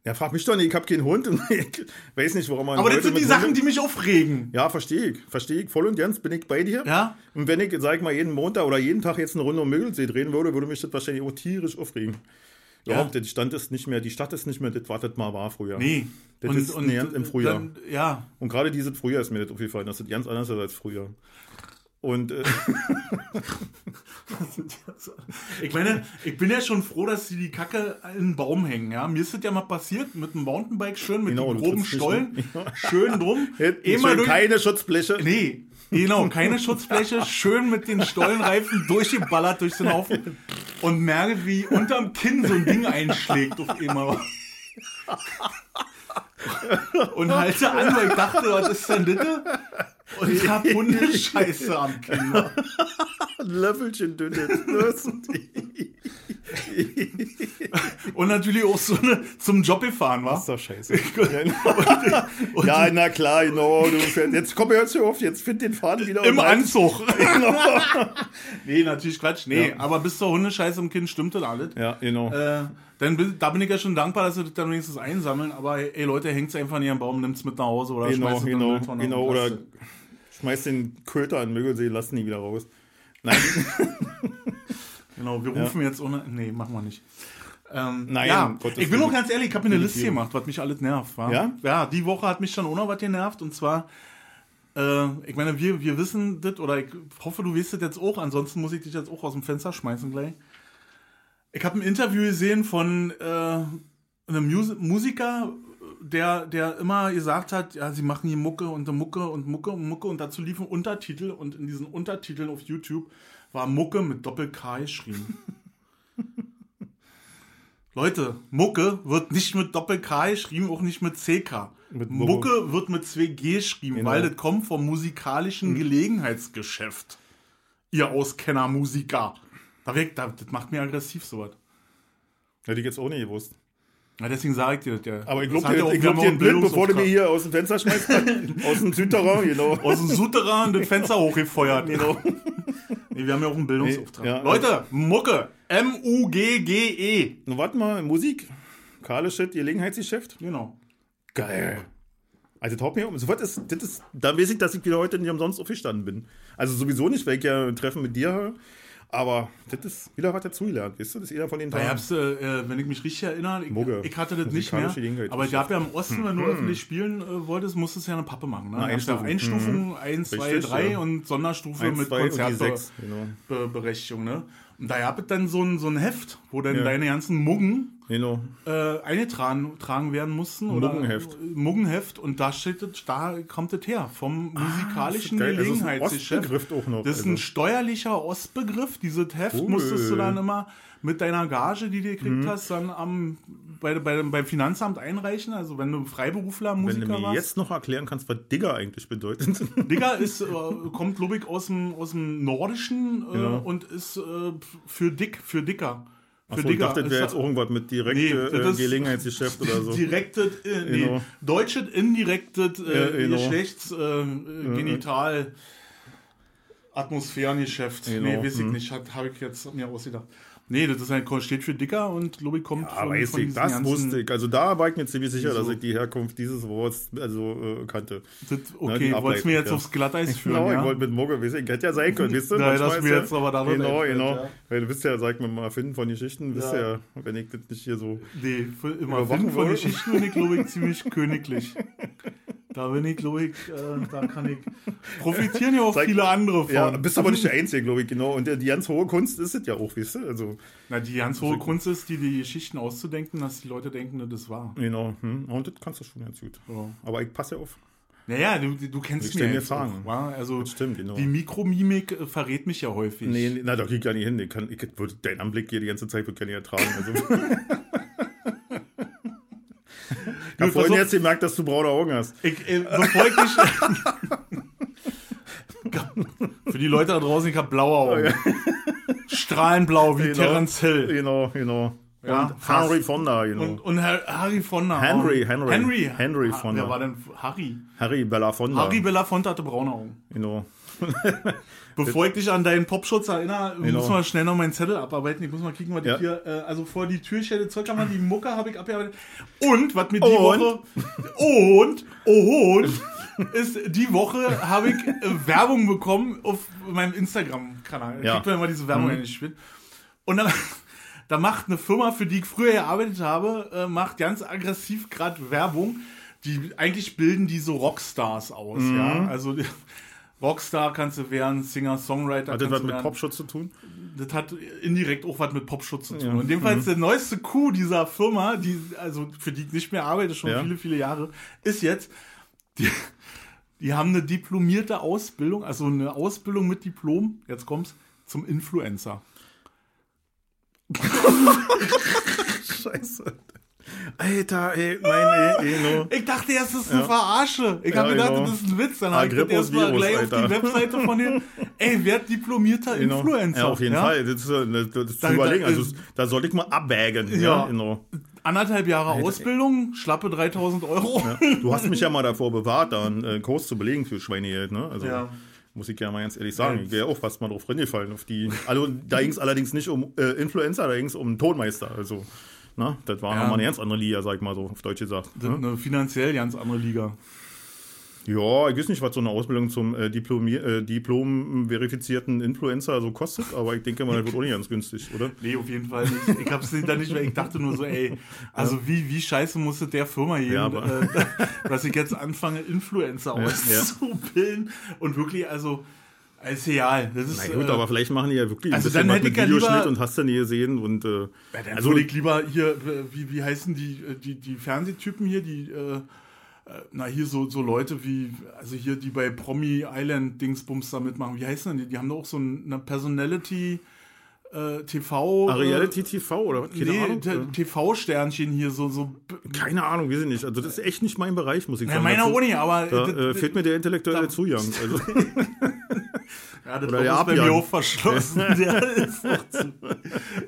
Ja, frag mich doch nicht, ich hab keinen Hund und ich weiß nicht, warum man Aber das sind die Sachen, Hunden- die mich aufregen. Ja, verstehe ich. Verstehe ich voll und ganz, bin ich bei dir. Ja? Und wenn ich, sag ich mal, jeden Montag oder jeden Tag jetzt eine Runde um Mögelsee drehen würde, würde mich das wahrscheinlich auch tierisch aufregen. Ja. Ja, der Stand ist nicht mehr, die Stadt ist nicht mehr das, was das mal war früher. Nee. Das ist näher im Frühjahr. Dann, ja. Und gerade dieses Frühjahr ist mir das aufgefallen, das ist ganz anders als früher. Und äh, Ich meine, ich bin ja schon froh, dass sie die Kacke in den Baum hängen. Ja? Mir ist das ja mal passiert mit dem Mountainbike schön, mit Genau, den groben Stollen, schön drum. Immer durch, keine Schutzbleche. Nee, genau, keine Schutzfläche, schön mit den Stollenreifen durchgeballert durch den Haufen und merke, wie unterm Kinn so ein Ding einschlägt auf immer. Und halte an, weil ich dachte, was ist denn das? Und ich hab Hundescheiße am Kinn. Ein Löffelchen dünnes. Das- Und natürlich auch so eine zum Job gefahren, Das war. ist doch scheiße. ja, na klar, genau. Du fährst, jetzt komm, hör zu auf, jetzt find den Faden wieder. Im und halt- Anzug. nee, natürlich Quatsch. Nee, aber bis zur Hundescheiße im Kinn stimmt das alles. Ja, genau. Äh, dann da bin ich ja schon dankbar, dass sie das dann wenigstens einsammeln. Aber ey, Leute, hängt's einfach in ihren Baum, nimmt's mit nach Hause oder genau, schmeißt es in die genau, Mülltonne genau. und Oder schmeiß den Köter an Mögelsee, lass ihn nie wieder raus. Nein. Genau, wir rufen jetzt ohne. Nee, machen wir nicht. Ähm, Nein, ja, Gottes ich bin auch ganz ehrlich, ich habe mir eine Liste gemacht, was mich alles nervt. Wa? Ja? Ja, die Woche hat mich schon noch was genervt und zwar, äh, ich meine, wir, wir wissen das oder ich hoffe, du weißt das jetzt auch, ansonsten muss ich dich jetzt auch aus dem Fenster schmeißen gleich. Ich habe ein Interview gesehen von äh, einem Mus Musiker, der, der immer gesagt hat, ja, sie machen hier Mucke und Mucke und Mucke und Mucke und dazu liefen Untertitel und in diesen Untertiteln auf YouTube war Mucke mit Doppel-K geschrieben. Leute, Mucke wird nicht mit Doppel-K geschrieben, auch nicht mit CK. Mit Mucke. Mucke wird mit 2G geschrieben, Genau. weil das kommt vom musikalischen Gelegenheitsgeschäft. Ihr Auskenner Musiker. Da weg, da, das macht mir aggressiv sowas. hätte ich jetzt auch nicht gewusst. Ja, deswegen sage ich dir das ja. Aber ich glaube dir, ich glaub dir blind, bevor du mir hier aus dem Fenster schmeißt. aus dem Südterrain, genau. aus dem Souterrain das Fenster hochgefeuert. Genau. Nee, wir haben ja auch einen Bildungsauftrag. Nee, ja. Leute, Mucke. M-U-G-G-E. Na, warte mal, Musik. Kahle Shit, Gelegenheitsgeschäft. Genau. Geil. Also taugt mir um. Sofort ist, das ist, da weiß ich, dass ich wieder heute nicht umsonst aufgestanden bin. Also sowieso nicht, weil ich ja ein Treffen mit dir habe. Aber das ist wieder was dazugelernt, weißt du? Das ist jeder von den Da Tagen. hab's, äh, wenn ich mich richtig erinnere, ich, Mugge. ich hatte das nicht mehr. Aber ich habe ja im Osten, wenn du öffentlich spielen äh, wolltest, musstest du ja eine Pappe machen. Ne? Da ja Einstufung. Einstufung, 1, 2, Richtig, 3 ja. und Sonderstufe Eins, mit sechs. Genau. Konzertberechtigung. Ne? Und da gab es dann so ein, so ein Heft, wo dann Ja. deine ganzen Muggen genau. äh, eingetragen tragen werden mussten. Oder Muggenheft. Muggenheft. Und da steht da kommt das her. Vom musikalischen. Also, das ist ein. Ostbegriff auch noch. Das ist ein also. steuerlicher Ostbegriff. Dieses Heft Cool. musstest du dann immer mit deiner Gage, die du gekriegt Mhm. hast, dann am, bei, bei, beim Finanzamt einreichen. Also wenn du Freiberufler, Wenn Musiker du mir warst. jetzt noch erklären kannst, was Digger eigentlich bedeutet. Digger ist, äh, kommt, glaube ich, aus dem, aus dem Nordischen äh, Genau. und ist äh, für dick, für dicker. Für Achso, ich dachte, das wäre jetzt auch irgendwas mit direkt Nee, äh, Gelegenheitsgeschäft oder so. Direktes, äh, nee, Genau. deutsches indirektes äh, genau. Geschlechts, äh, Genital, Atmosphärengeschäft. Genau, Nee, weiß ich hm. nicht, habe ich jetzt mir ausgedacht. Nee, das ist ein, steht für dicker und ich kommt Ah, weiß ich, diesen das wusste ich. Also da war ich mir ziemlich sicher, dass So. ich die Herkunft dieses Wortes also, äh, kannte. Das, die okay, wolltest du mir jetzt ja. aufs Glatteis führen, Genau, ja? ich wollte mit Mogge wissen, hätte ja sein können, wisst ihr? Nein, dass ist mir ja- jetzt aber da was Genau, einfällt, genau. ja. Weil du bist ja, sag mir mal, Erfinden von Geschichten, bist Ja. ja, wenn ich das nicht hier so. Nee, immer Wind von. Geschichten bin ich, glaube ich, ziemlich königlich. Da bin ich, glaube ich, äh, da kann ich. Profitieren ja auch Zeig- viele andere von. Ja, bist aber nicht der Einzige, glaube ich, genau. Und die ganz hohe Kunst ist es ja auch, wisst ihr? Also, Na, die ganz hohe Kunst ist, die, die Geschichten auszudenken, dass die Leute denken, das ist wahr. genau. Hm. Und das kannst du schon ganz gut. Ja. Aber ich passe ja auf. Naja, du, du kennst Ich mich ja mir Fragen. auch? Also Das stimmt, genau. die Mikromimik äh, verrät mich ja häufig. Nee, nee, na, da krieg ich gar nicht hin. Ich kann, ich würde deinen Anblick hier die ganze Zeit würde ich gar nicht ertragen. Also. ich habe vorhin jetzt gemerkt, dass du braune Augen hast. Ich, äh, bevor ich dich. Für die Leute da draußen, ich habe blaue Augen. Strahlenblau wie Genau. Terence Hill. Genau, genau. Ja, und Henry Fonda, genau. Und, und Har- Harry Fonda. Henry. Henry. Henry. Henry Ha- Fonda. Wer war denn Harry? Harry Belafonda. Harry Belafonte hatte braune Augen. Genau. Bevor ich dich an deinen Popschutz erinnere, Genau. muss man schnell noch meinen Zettel abarbeiten. Ich muss mal kicken, was Ja. ich hier, äh, also vor die Türstelle Zollkammer, die Mucke habe ich abgearbeitet. Und, was mir die Und? Woche, und, oh, und, ist, die Woche habe ich äh, Werbung bekommen auf meinem Instagram-Kanal. Ja. kriegt man immer diese Werbung Mhm. eingespielt. Und dann, da macht eine Firma, für die ich früher gearbeitet habe, äh, macht ganz aggressiv gerade Werbung. Die, eigentlich bilden die so Rockstars aus, Mhm. ja. Also, Rockstar kannst du werden, Singer-Songwriter Hat das was mit werden. Popschutz zu tun? Das hat indirekt auch was mit Popschutz zu tun. Ja. Mhm. In dem Fall ist der neueste Coup dieser Firma, die, also für die ich nicht mehr arbeite, schon Ja. viele, viele Jahre, ist jetzt, die, die haben eine diplomierte Ausbildung, also eine Ausbildung mit Diplom, jetzt kommt's, zum Influencer. Scheiße. Alter, ey, mein, ey, ey, no. Ich dachte erst, das ist eine Verarsche. Ich Ja, habe gedacht, genau. das ist ein Witz. Dann habe ich das erstmal gleich auf die Alter. Webseite von dir. Ey, werd diplomierter Genau. Influencer. Ja, auf jeden ja? Fall. Das ist, äh, das ist zu Da- überlegen. da- Also, da sollte ich mal abwägen. Ja, Ja. genau. Anderthalb Jahre Ausbildung, schlappe 3000 Euro. Du hast mich ja mal davor bewahrt, da einen äh, Kurs zu belegen für Schweinegeld, ne? Also, Ja. muss ich ja mal ganz ehrlich sagen. Ich wäre auch fast mal drauf reingefallen. Auf die, also, da ging es allerdings nicht um äh, Influencer, da ging es um Tonmeister. Also, na, das war Ja. nochmal eine ganz andere Liga, sag ich mal so, auf Deutsch gesagt. Ne? eine finanziell ganz andere Liga. Ja, ich weiß nicht, was so eine Ausbildung zum äh, äh, Diplom-verifizierten Influencer so kostet, aber ich denke mal, das wird auch nicht ganz günstig, oder? Nee, auf jeden Fall nicht. Ich hab's da nicht mehr. Ich dachte nur so, ey, also wie, wie scheiße musste der Firma gehen, Ja, äh, dass ich jetzt anfange, Influencer Ja, auszubilden und wirklich, also, ist egal. Das ist, Na gut, äh, aber vielleicht machen die ja wirklich also ein bisschen dann hätte mit ich ja Videoschnitt lieber- und hast du nie gesehen und äh, Ja, dann also würde ich lieber hier, wie, wie heißen die, äh, die, die Fernsehtypen hier, die, äh, äh, na hier so, so Leute wie, also hier, die bei Promi Island Dingsbums da mitmachen, wie heißen denn die? Die haben doch auch so eine Personality äh, TV. Ah, äh, Reality TV oder was? Keine nee, Ahnung. TV-Sternchen hier, so, so. Keine Ahnung, weiß ich nicht. Also das ist echt nicht mein Bereich, muss ich Ja, sagen. meiner Dazu- auch nicht, aber. Da äh, fehlt mir der intellektuelle Zugang. Also, Ja, das Oder der ist bei mir auch verschlossen. Der ist noch zu.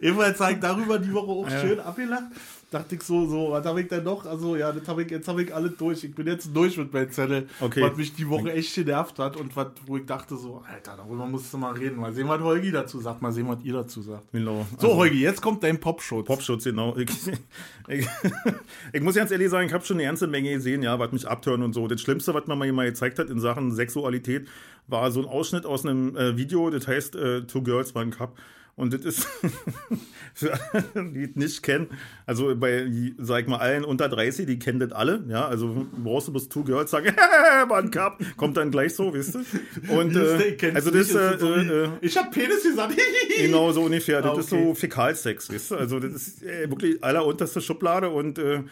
Jedenfalls habe ich darüber die Woche auch schön abgelacht. Dachte ich so, so, was habe ich denn noch? Also ja, das hab ich, jetzt habe ich alles durch. Ich bin jetzt durch mit meinem Zettel, Okay. was mich die Woche echt genervt hat und was, wo ich dachte so, Alter, darüber musst du mal reden. Mal sehen, was Holgi dazu sagt, mal sehen, was ihr dazu sagt. genau. So, Holgi, jetzt kommt dein Popschutz. Popschutz, genau. Ich, ich, muss ganz ehrlich sagen, ich habe schon eine ganze Menge gesehen, ja, was mich abtören und so. Das Schlimmste, was man mir mal gezeigt hat in Sachen Sexualität, war so ein Ausschnitt aus einem äh, Video, das heißt äh, Two Girls One Cup. Und das ist, für alle, die es nicht kennen, also bei, sag ich mal, allen unter 30, die kennen das alle, ja, also brauchst du bloß Two Girls sagen, One Cup, kommt dann gleich so, weißt du? Und, äh, also das, nicht? äh, ist so wie, äh, ich hab Penis gesagt. Genau, so ungefähr. Das Ah, ist okay. so Fäkalsex, weißt du? Also, das ist äh, wirklich allerunterste Schublade und äh,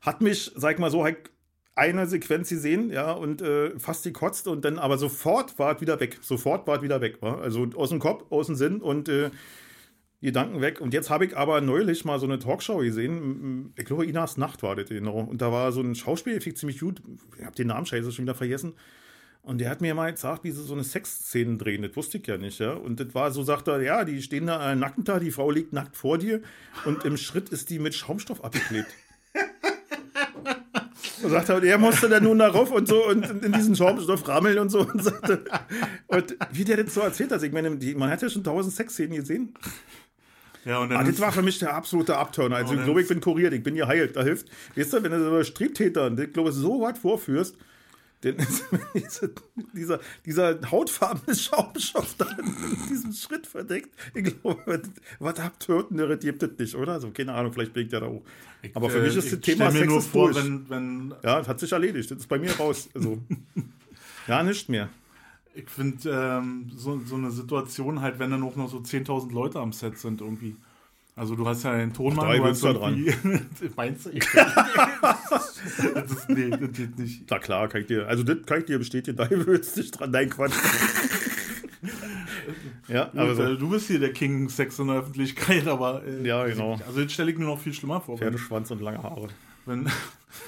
hat mich, sag mal so, halt eine Sequenz gesehen, ja, und äh, fast gekotzt und dann aber sofort war es wieder weg. Sofort war es wieder weg, war. Also aus dem Kopf, aus dem Sinn und äh, Gedanken weg. Und jetzt habe ich aber neulich mal so eine Talkshow gesehen. Ich glaube, Inas Nacht war das, genau. Und da war so ein Schauspieler, ich ziemlich gut. Ich habe den Namen scheiße schon wieder vergessen. Und der hat mir mal gesagt, wie sie so eine Sexszene drehen. Das wusste ich ja nicht, ja. Und das war so, sagt er, ja, die stehen da äh, nackend da, die Frau liegt nackt vor dir und im Schritt ist die mit Schaumstoff abgeklebt. Und sagt er, er musste dann nun darauf und so und in diesen Schaumstoff rammeln und so und sagte, und wie der das so erzählt hat, ich meine, die, man hat ja schon tausend Sexszenen gesehen. Ja, und dann Ah, das war für mich der absolute Abturner. Also, ich glaube, ich bin kuriert, ich bin geheilt. Da hilft, weißt du, wenn du so Striptätern, ich glaube, so was vorführst, diese, dieser, dieser hautfarbene Schaumstoff da in diesem Schritt verdeckt. Ich glaube, was Abtötenderes gibt es nicht, oder? So, keine Ahnung, vielleicht blinkt der da auch. Aber für äh, mich ist das ich Thema Sex nur vor, durch. wenn, wenn Ja, das hat sich erledigt. Das ist bei mir raus. Also, ja, nicht mehr. Ich finde ähm, so, so eine Situation halt, wenn dann auch noch so 10.000 Leute am Set sind irgendwie. Also du hast ja den Tonmann, drei du hast da irgendwie- Meinst du? Das nee, das geht nicht. Na klar, kann ich dir, also das kann ich dir bestätigen, da willst du dich dran. Nein, Quatsch. ja, aber Gut, so. äh, du bist hier der King Sex in der Öffentlichkeit, aber äh, Ja, genau. also jetzt stelle ich mir noch viel schlimmer vor, Pferdeschwanz und lange Haare. wenn,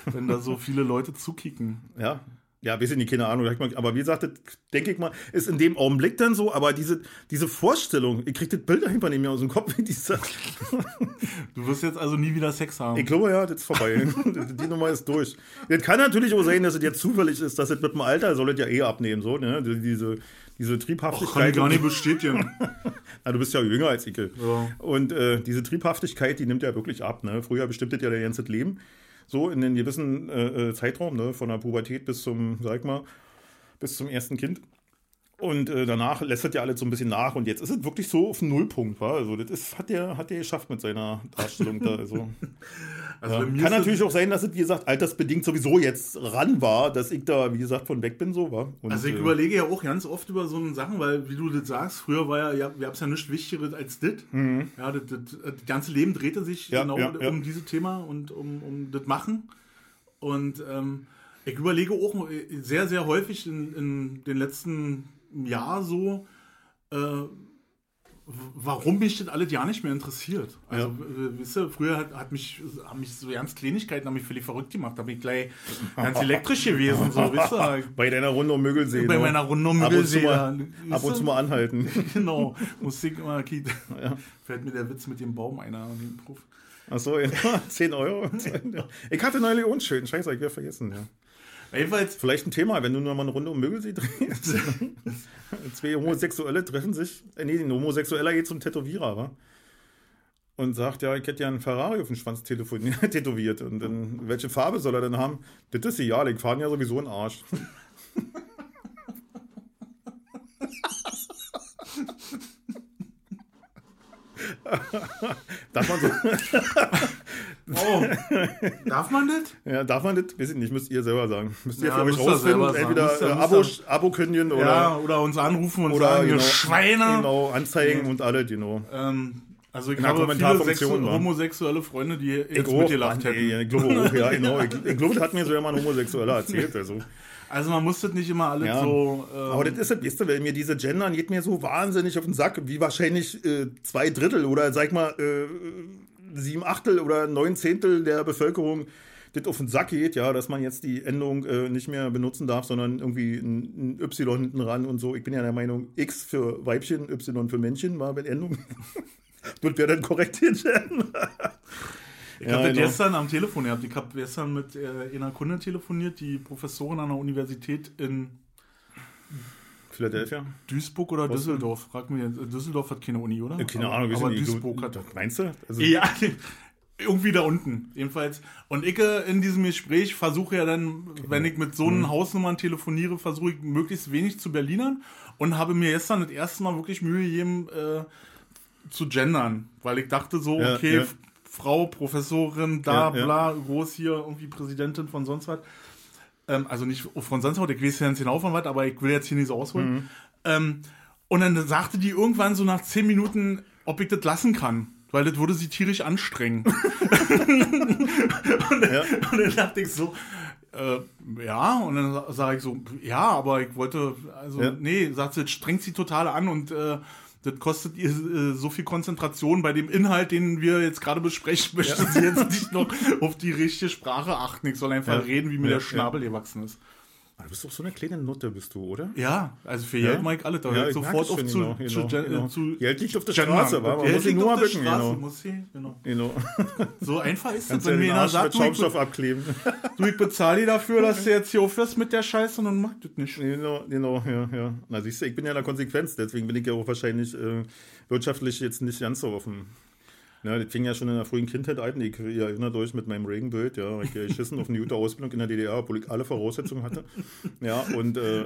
wenn da so viele Leute zukicken. Ja. Ja, bisschen die keine Ahnung. Aber wie gesagt, das, denke ich mal, ist in dem Augenblick dann so, aber diese, diese Vorstellung, ich krieg das Bild einfach nicht mehr aus dem Kopf, dieser. Du wirst jetzt also nie wieder Sex haben. Ich glaube, ja, das ist vorbei. die Nummer ist durch. Das kann natürlich auch sein, dass es jetzt zufällig ist, dass es mit dem Alter soll es ja eh abnehmen, so, ne? Diese, diese Triebhaftigkeit. Kann ich gar nicht bestätigen. Na, du bist ja jünger als ich. Ja. Und äh, diese Triebhaftigkeit, die nimmt ja wirklich ab. Ne? Früher bestimmt das ja dein ganzes Leben. So in einem gewissen äh, äh, Zeitraum, ne? von der Pubertät bis zum, sag mal, bis zum ersten Kind. Und äh, danach lässt das ja alles so ein bisschen nach. Und jetzt ist es wirklich so auf den Nullpunkt. Wa? Also, das ist, hat der hat der geschafft mit seiner Darstellung da. Also. Also Ja. Kann natürlich auch sein, dass es, wie gesagt, altersbedingt sowieso jetzt ran war, dass ich da, wie gesagt, von weg bin, so war. Und, Also ich äh, überlege ja auch ganz oft über so Sachen, weil, wie du das sagst, früher war ja, ja wir haben es ja nichts Wichtigeres als das. Ja, das, das, das ganze Leben drehte sich Mhm. Ja, genau ja. um dieses Thema und um, um das Machen. Und ähm, ich überlege auch sehr, sehr häufig in, in den letzten Jahr so, äh, warum mich das alles ja nicht mehr interessiert. Also, äh, wisst ihr, früher hat, hat mich, haben mich so ganz Kleinigkeiten haben mich völlig verrückt gemacht. Da bin ich gleich ganz elektrisch gewesen, so, wisst ihr. bei deiner Runde um Mögelsee. Bei ne? meiner Runde um Ab und zu mal, ab und zu mal anhalten. Genau, Musik immer, Kiet. Ja. Fällt mir der Witz mit dem Baum einer an den Beruf. Achso, ja. 10 Euro. Ich hatte neulich unschön. Scheiße, ich wieder vergessen, ja. Jedenfalls, Vielleicht ein Thema, wenn du nur mal eine Runde um Mögelsee drehst. Zwei Homosexuelle treffen sich. Äh, nee, ein Homosexueller geht zum Tätowierer, wa? Und sagt, ja, ich hätte ja einen Ferrari auf den Schwanz tätowiert. Und dann, welche Farbe soll er denn haben? Das ist egal, ich fahre ja sowieso einen Arsch. Darf man so, oh, darf man das? ja, darf man das? Weiß ich nicht, müsst ihr selber sagen. Müsst ihr Ja, für euch ihr rausfinden. Entweder ihr- äh, Abo, Abo kündigen oder, ja, oder uns anrufen und oder sagen, ihr genau, Schweine. Genau, anzeigen und alle, genau. Ähm, also ich In habe viele homosexuelle Freunde, die jetzt Ich auch, mitgelacht Mann, hätten. ey, ich glaube auch, ja, genau. Ich, ich glaube, das hat mir so ja ein Homosexueller erzählt. Also. Also man muss das nicht immer alles Ja. so... ähm, Aber das ist das, du, wenn mir diese Gendern geht mir so wahnsinnig auf den Sack, wie wahrscheinlich äh, zwei Drittel oder sag mal äh, sieben Achtel oder neun Zehntel der Bevölkerung das auf den Sack geht, ja, dass man jetzt die Endung äh, nicht mehr benutzen darf, sondern irgendwie ein, ein Y hinten ran und so. Ich bin ja der Meinung, X für Weibchen, Y für Männchen war mit Endung. das wäre dann korrekt hier, Jen. Ich Ja, habe genau. gestern am Telefon gehabt. Ich habe gestern mit äh, einer Kundin telefoniert, die Professorin an der Universität in Philadelphia? Duisburg oder Düsseldorf. Frag mich. Düsseldorf hat keine Uni, oder? Keine aber, Ahnung, wie aber die? Duisburg hat. Meinst du? Also, Ja, irgendwie da unten, jedenfalls. Und ich in diesem Gespräch versuche ja dann, wenn ich mit so Mhm. einen Hausnummern telefoniere, versuche ich möglichst wenig zu Berlinern und habe mir gestern das erste Mal wirklich Mühe gegeben, äh, zu gendern, weil ich dachte so, Ja, okay, ja. Frau, Professorin, da, ja. bla, groß hier, irgendwie Präsidentin von sonst was. Ähm, also nicht von sonst was, ich weiß ja nicht genau von was, aber ich will jetzt hier nicht so ausholen. Mhm. Ähm, und dann sagte die irgendwann so nach zehn Minuten, ob ich das lassen kann. Weil das würde sie tierisch anstrengen. und, dann, und dann dachte ich so, äh, ja, und dann sage ich so, ja, aber ich wollte, also, Ja. nee, sagt sie, das strengt sie total an und äh, das kostet ihr äh, so viel Konzentration bei dem Inhalt, den wir jetzt gerade besprechen, möchte sie jetzt nicht noch auf die richtige Sprache achten. Ich soll einfach Ja. reden, wie mir Ja, der Schnabel gewachsen ist. Ah, Du bist doch so eine kleine Nutte, bist du, oder? Ja, also für Ja? Geld Mike alle, da Ja, sofort auf zu, genau, zu, genau, gen- zu Geld liegt auf der gendern. Straße, wa? Man muss liegt nur bücken, genau. genau. Genau. So einfach ist es, ja wenn mir einer sagt, du, ich, Schaumstoff abkleben. du, ich bezahle dir dafür, dass du jetzt hier aufhörst mit der Scheiße und dann macht das nicht. genau, genau, ja, ja. Na, siehst du, ich bin ja in der Konsequenz, deswegen bin ich ja auch wahrscheinlich äh, wirtschaftlich jetzt nicht ganz so offen. Ja, das fing ja schon in der frühen Kindheit an. Ich ihr erinnert euch mit meinem Regenbild, ja, ich habe geschissen auf eine gute Ausbildung in der DDR, obwohl ich alle Voraussetzungen hatte. Ja, und, äh,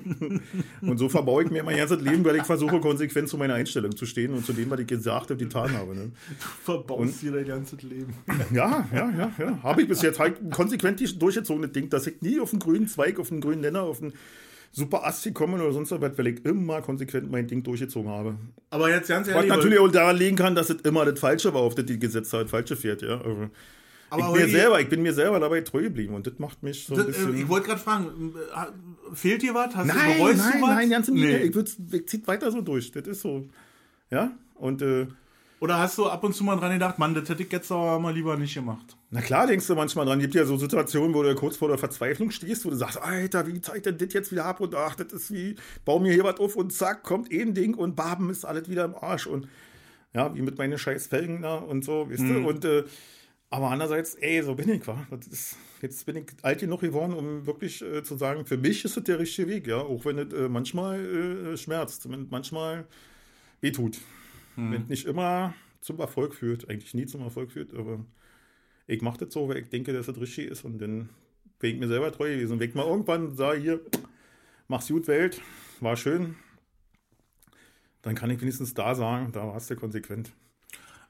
und so verbaue ich mir mein ganzes Leben, weil ich versuche, konsequent zu meiner Einstellung zu stehen und zu dem, was ich gesagt habe, getan habe. Ne? Du verbaust dir dein ganzes Leben. Ja, ja, ja, ja. Habe ich bis jetzt halt konsequent durchgezogen, das Ding, dass ich nie auf den grünen Zweig, auf den grünen Nenner, auf den super Ast gekommen oder sonst was, weil ich immer konsequent mein Ding durchgezogen habe. Aber jetzt ganz Was ehrlich, natürlich auch daran liegen kann, dass es immer das Falsche war, auf das die gesetzt hat, falsche fährt, ja. Also, aber ich, Holgi, selber, ich bin mir selber dabei treu geblieben und das macht mich so ein das, bisschen. äh, ich wollte gerade fragen, äh, fehlt dir was? Hast du, nein, bereust nein, du was? nein, ganz im nee. Ich, ich ziehe weiter so durch. Das ist so. Ja, und äh, Oder hast du ab und zu mal dran gedacht, Mann, das hätte ich jetzt aber mal lieber nicht gemacht? Na klar, denkst du manchmal dran. Gibt ja so Situationen, wo du kurz vor der Verzweiflung stehst, wo du sagst, Alter, wie zeigt denn das jetzt wieder ab? Und ach, das ist wie, bau mir hier was auf und zack, kommt eh ein Ding und Baben ist alles wieder im Arsch. Und ja, wie mit meinen scheiß Felgen da und so, weißt du? Und äh, aber andererseits, ey, so bin ich, wa? Ist, jetzt bin ich alt genug geworden, um wirklich äh, zu sagen, für mich ist das der richtige Weg, ja. Auch wenn es äh, manchmal äh, schmerzt, wenn es manchmal wehtut. Wenn es nicht immer zum Erfolg führt, eigentlich nie zum Erfolg führt, aber ich mache das so, weil ich denke, dass das richtig ist und dann bin ich mir selber treu gewesen. Wenn ich mal irgendwann sage, hier, mach's gut, Welt, war schön, dann kann ich wenigstens da sagen, da warst du konsequent.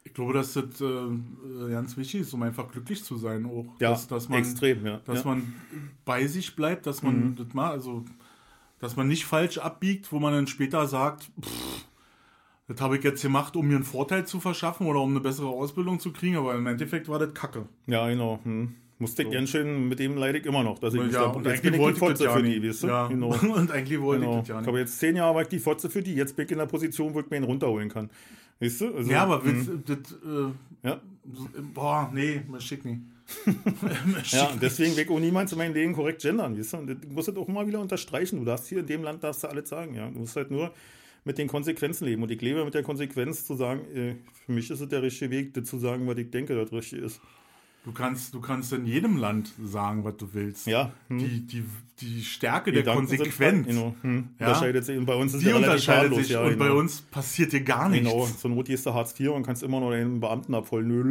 Ich glaube, dass das äh, ganz wichtig ist, um einfach glücklich zu sein. Auch, Ja, dass, dass man, extrem, ja. Dass ja. Mhm. man bei sich bleibt, dass man das mal, also dass man nicht falsch abbiegt, wo man dann später sagt, pff, das habe ich jetzt gemacht, um mir einen Vorteil zu verschaffen oder um eine bessere Ausbildung zu kriegen, aber im Endeffekt war das Kacke. Ja, genau. Hm. Musste ich ganz schön, mit dem leide ich immer noch. Dass ich Ja, und jetzt eigentlich bin ich die ich Fotze ja für die, weißt du? Ja. Genau. Und eigentlich wollte genau. ich das ja Ich nicht. habe jetzt zehn Jahre war ich die Fotze für die, jetzt bin ich in der Position, wo ich mir ihn runterholen kann. Weißt du? Also, Ja, aber hm. willst, das, äh, ja. boah, nee, schick nicht. Ja, deswegen weg auch niemand zu meinem Leben korrekt gendern, weißt du? Und du musst das auch immer wieder unterstreichen. Du darfst hier in dem Land, darfst du alles sagen, ja. Du musst halt nur mit den Konsequenzen leben. Und ich lebe mit der Konsequenz zu sagen, äh, für mich ist es der richtige Weg, zu sagen, was ich denke, das richtig ist. Du kannst, du kannst in jedem Land sagen, was du willst. Ja. Hm. Die, die, die Stärke Die der Gedanken sind Konsequenz, frei, Genau. Hm. Ja. Unterscheidet sich. Und bei uns ist die unterscheidet sich ja, und bei genau. uns passiert dir gar nichts. Genau, zur Not gehst du Hartz IV und kannst immer noch deinen Beamten abholen. Du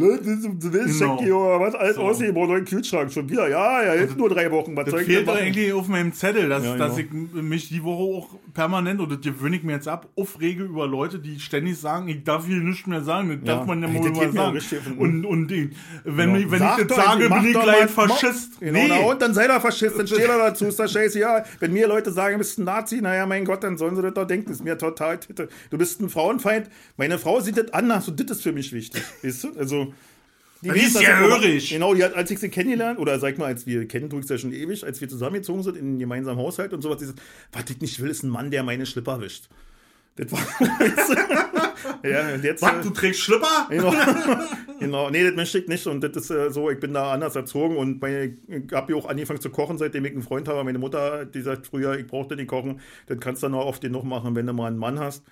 willst Genau. check hier was? Alles So. ausheben oder neuen Kühlschrank schon wieder. Ja, ja, jetzt nur drei Wochen. Was Das fehlt doch eigentlich auf meinem Zettel, dass, Ja, dass genau. ich mich die Woche auch permanent, oder das gewöhne ich mir jetzt ab, aufrege über Leute, die ständig sagen, ich darf hier nichts mehr sagen, das darf man ja wohl mal sagen. Und, und ich- wenn, Genau. ich, wenn Sag ich das mach bin ich gleich Faschist. Genau, Nee. na und dann sei doch Faschist, dann steh doch dazu, ist doch scheiße. Ja, wenn mir Leute sagen, du bist ein Nazi, naja, mein Gott, dann sollen sie das doch denken, das ist mir total titte. Du bist ein Frauenfeind, meine Frau sieht das anders und das ist für mich wichtig, weißt du? Also, Die weiß, ist ja hörig. Genau, die hat, als ich sie kennengelernt, oder sag mal, als wir kennen, tue ich ja schon ewig, als wir zusammengezogen sind in einen gemeinsamen Haushalt und sowas, dieses, was ich nicht will, ist ein Mann, der meine Schlipper wischt. Das war, ja, jetzt, Was, du trägst Schlipper? Genau. genau. Nee, das möchte ich nicht. Und das ist äh, so, ich bin da anders erzogen und meine, ich habe ja auch angefangen zu kochen, seitdem ich einen Freund habe. Meine Mutter, die sagt früher, ich brauchte nicht kochen. Das kannst du nur oft genug machen, wenn du mal einen Mann hast.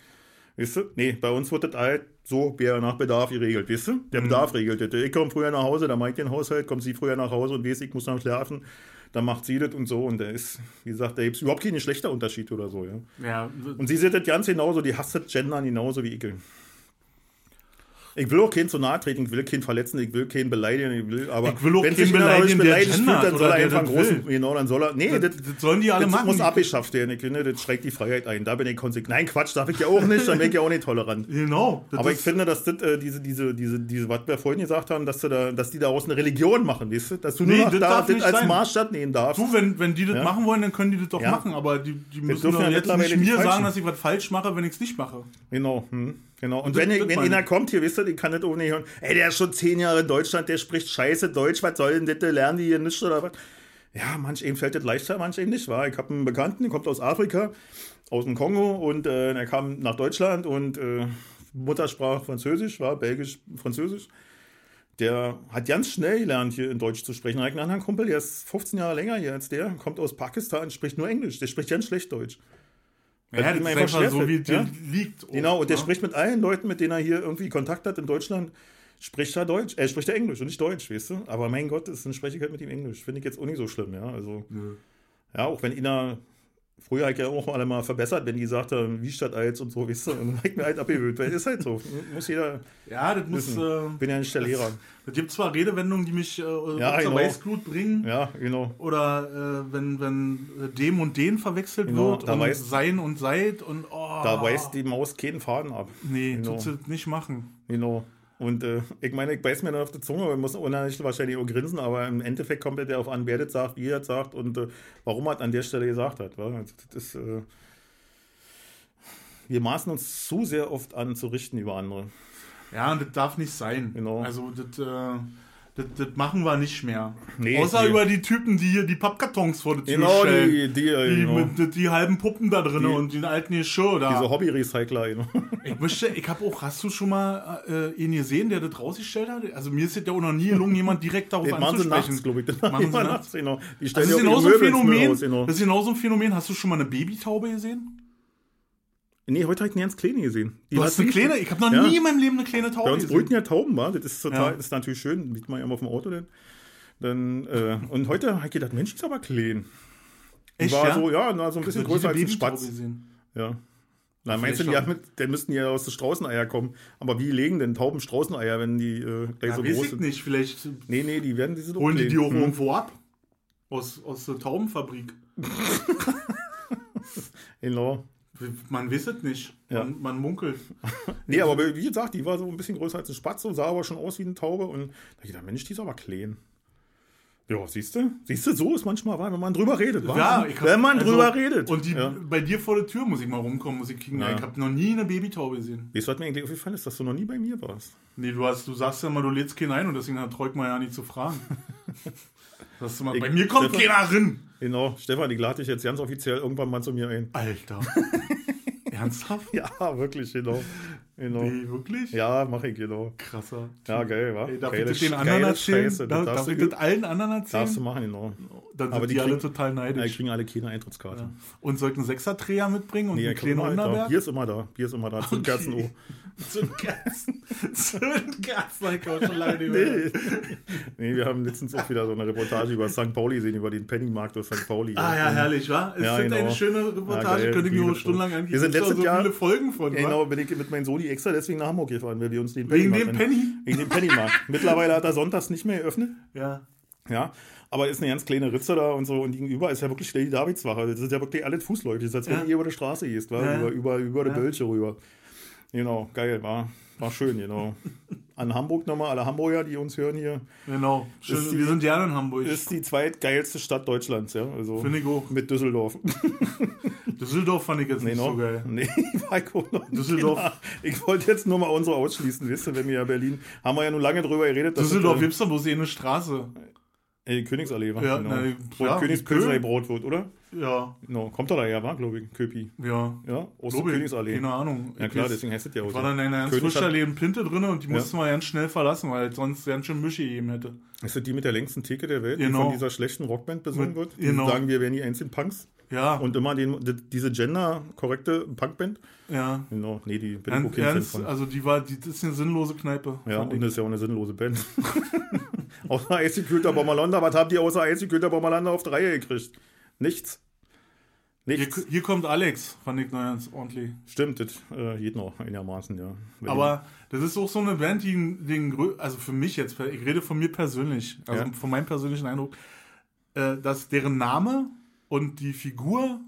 Weißt du? Nee, bei uns wird das halt so, wer nach Bedarf geregelt, weißt du? Der Bedarf regelt das. Ich komme früher nach Hause, da mache ich den Haushalt, kommt sie früher nach Hause und weiß, ich muss noch schlafen. Dann macht sie das und so. Und da ist, wie gesagt, da gibt es überhaupt keinen schlechter Unterschied oder so, ja. Ja, Und sie sieht das ganz genauso, die hasst das Gendern genauso wie ich. Ich will auch keinen zu nahe treten, ich will keinen verletzen, ich will keinen beleidigen, ich will, aber Ich will auch wenn sich einer der beleidigt fühlt, dann soll er einfach einen großen, will. genau, dann soll er, nee, das, das, das sollen die alle das machen. muss abgeschafft werden, ich finde, das schreckt die Freiheit ein, da bin ich konsequent. Nein, Quatsch, darf ich ja auch nicht, dann bin ich ja auch nicht tolerant. Genau. Aber ich finde, dass das, äh, diese, diese, diese, diese, was wir vorhin gesagt haben, dass, du da, dass die daraus eine Religion machen, weißt du? Dass du nur Nee, noch das da das nicht als. Maßstab nehmen darfst. Du, wenn, wenn die das Ja. machen wollen, dann können die das doch Ja. machen, aber die, die müssen doch jetzt nicht mir sagen, dass ich was falsch mache, wenn ich es nicht mache. Genau, hm, genau. Und das- wenn, ich, wenn einer kommt hier, wisst ihr, die kann das auch nicht hören. Ey, der ist schon zehn Jahre in Deutschland, der spricht scheiße Deutsch, was soll denn das, lernen die hier nicht oder was? Ja, manch eben fällt das leichter, manch eben nicht, war. Ich habe einen Bekannten, der kommt aus Afrika, aus dem Kongo und äh, er kam nach Deutschland und äh, Muttersprache Französisch, war Belgisch, Französisch. Der hat ganz schnell gelernt, hier in Deutsch zu sprechen. Da einen anderen Kumpel, der ist 15 Jahre länger hier als der, kommt aus Pakistan, spricht nur Englisch. Der spricht ganz schlecht Deutsch. Ja, ihm das ist einfach so, wie ja? liegt. Genau, und der Ja? spricht mit allen Leuten, mit denen er hier irgendwie Kontakt hat in Deutschland, spricht er Deutsch. Er spricht er Englisch und nicht Deutsch, weißt du? Aber mein Gott, ist spreche ich halt mit ihm Englisch. Finde ich jetzt auch nicht so schlimm, ja. Also, Nö. ja, auch wenn ihn früher halt ja auch alle mal verbessert, wenn die gesagt haben, wie statt als und so, weißt du, und dann hab ich mir halt abgewöhnt, weil ist halt so. Muss jeder, Ja, das muss. Wissen. Äh, bin ja nicht der Lehrer. es gibt zwar Redewendungen, die mich äh, Ja, zur genau. Weißglut bringen. Ja, genau. Oder äh, wenn, wenn dem und den verwechselt Genau, wird da und weiß- sein und seid und oh, Da weist die Maus keinen Faden ab. Nee, Genau. tut sie nicht machen. Genau. Und äh, ich meine, ich beiß mir dann auf die Zunge, wir müssen unheimlich wahrscheinlich auch grinsen, aber im Endeffekt kommt er darauf an, wer das sagt, wie er das sagt und äh, warum er an der Stelle gesagt hat. wa? Also, das äh, wir maßen uns zu sehr oft an, zu richten über andere. Ja, und das darf nicht sein. Genau. Also das, äh, das, das machen wir nicht mehr. Nee, Außer nee. über die Typen, die hier die Pappkartons vor der Tür Genau, stellen. die, die, äh, Die, genau. mit, die halben Puppen da drin und den alten Geschirr da. diese Hobby-Recycler. Genau. Ich möchte, ich habe auch, hast du schon mal äh, ihn gesehen, der das rausgestellt hat? Also mir ist es ja auch noch nie gelungen, jemand direkt darauf Das machen sie anzusprechen. nachts, glaube ich. Das Machen sie nachts. genau. Die Das stellen ist ja auch genau ihre so ein Phänomen. raus, genau. Das ist genau so ein Phänomen. Hast du schon mal eine Babytaube gesehen? Nee, heute habe ich eine ganz kleine gesehen. Die Du hast eine kleine, ich habe noch Ja. nie in meinem Leben eine kleine Taube Bei uns gesehen. brüten ja Tauben, war. Das ist total, Ja. das ist natürlich schön, sieht man ja immer auf dem Auto denn. dann äh, und heute habe ich gedacht, Mensch, die ist aber klein. Die Echt, war ja? so, ja, na, so ein bisschen Ich größer als ein Spatz. gesehen. Ja. Na, meinst du, die, haben der müssten ja aus den Straußeneier kommen. Aber wie legen denn Tauben Straußeneier, wenn die äh, gleich Ja, so groß ich sind? nicht. Vielleicht Nee, nee, die werden diese holen die die auch Hm. irgendwo ab. Aus, aus der Taubenfabrik. Genau. Man weiß es nicht. Ja. Man, man munkelt. Nee, aber wie gesagt, die war so ein bisschen größer als ein Spatz und sah aber schon aus wie eine Taube. Und da ich Mensch, die ist aber klein. Ja, siehst du? Siehst du, so ist manchmal wahr, wenn man drüber redet. Ja, ich hab- wenn man also- drüber redet. Und die, ja. bei dir vor der Tür muss ich mal rumkommen, muss ich kriegen. Ja. Ich habe noch nie eine Babytaube gesehen. Weißt du, was mir eigentlich aufgefallen ist, dass du noch nie bei mir warst? Nee, du, hast, du sagst ja immer, du lädst keinen ein und deswegen hat Treuk mal ja nicht zu fragen. Du mal, Ich- bei mir kommt Stefan- keiner rein. Genau, Stefan, ich lade dich jetzt ganz offiziell irgendwann mal zu mir ein. Alter. Ernsthaft? Ja, wirklich, genau. Genau. Nee, wirklich? Ja, mach ich, genau. Krasser. Ja, geil, wa? Ey, darf Geile ich das den anderen erzählen? Scheiße, das darf darfst darf du- ich das allen anderen Darfst du erzählen? machen, genau. Dann Aber sind die die alle kriegen- total Ja, die neidisch. kriegen alle keine Eintrittskarte. Ja. Und sollten einen Sechser-Dreher mitbringen und Nee, einen kleinen. Unterberg? Bier ist immer da. Bier ist immer da. Zündkerzen Okay. oh. Zündkerzen. Zündkerzen, ich auch schon lange nicht mehr. Nee. wir haben letztens auch wieder so eine Reportage über St. Pauli gesehen, über den Pennymarkt aus St. Pauli. Ah ja, herrlich, wa? Ist Ja, das genau. eine schöne Ja, Reportage? geil. Könnte ich mir auch stundenlang angucken. Wir sind letztes auch so Jahr- viele Folgen von? Genau, bin ich mit meinem Sony extra deswegen nach Hamburg gefahren, weil wir uns den Wegen Pennymarkt dem Penny? Wegen dem Pennymarkt. Mittlerweile hat er sonntags nicht mehr geöffnet. Ja. Ja, aber ist eine ganz kleine Ritze da und so und gegenüber ist ja wirklich die Davidswache. Das ist ja wirklich alles Fußläufig. Das ist, als wenn Ja. ihr über die Straße gehst, Ja. über, über, über die Ja. Bölche rüber. Genau, geil, war, war schön, genau. An Hamburg nochmal, alle Hamburger, die uns hören hier, Genau. Schön, die- wir sind gerne in Hamburg. ist die zweitgeilste Stadt Deutschlands, ja. Also Finde ich auch. mit Düsseldorf. Düsseldorf fand ich jetzt Nee, nicht noch? so geil. Nee, war ich auch noch Düsseldorf. genau. Ich wollte jetzt nur mal unsere ausschließen, wisst ihr, wenn wir ja Berlin, haben wir ja nun lange drüber geredet. Düsseldorf das, gibt's da bloß eh eine Straße. Äh, Königsallee war, Ja, genau. na, Wo ja, Köln. gebraut wird, oder? Ja, Genau, kommt er daher, war, glaube ich, Köpi. ja. Ja, aus der. Königsallee. Keine Ahnung. Ja klar, deswegen heißt es ja auch so. war dann in einer hat- Leben Pinte drin und die Ja. mussten wir ganz schnell verlassen, weil sonst ganz schön Mische gegeben hätte. Ist das die mit der längsten Theke der Welt, die Genau. von dieser schlechten Rockband besungen wird? Die genau. sagen, wir wären die einzigen Punks. Ja, Und immer den, die, diese gender-korrekte Punkband. Ja. Genau, nee, die bin ich auch Ernst, kein Fan ernst, von. also die war, die, das ist eine sinnlose Kneipe. Ja, und das ist ja auch eine sinnlose Band. außer Eisgekühlter Bommerlander, was habt ihr außer Eisgekühlter Bommerlander auf die Reihe gekriegt? Nichts. hier, Nichts. hier kommt Alex, fand ich ganz ordentlich. Stimmt, das äh, geht noch einigermaßen, ja. Wenn Aber das ist auch so eine Band, die den, also für mich jetzt, ich rede von mir persönlich, also Ja. von meinem persönlichen Eindruck, äh, dass deren Name und die Figur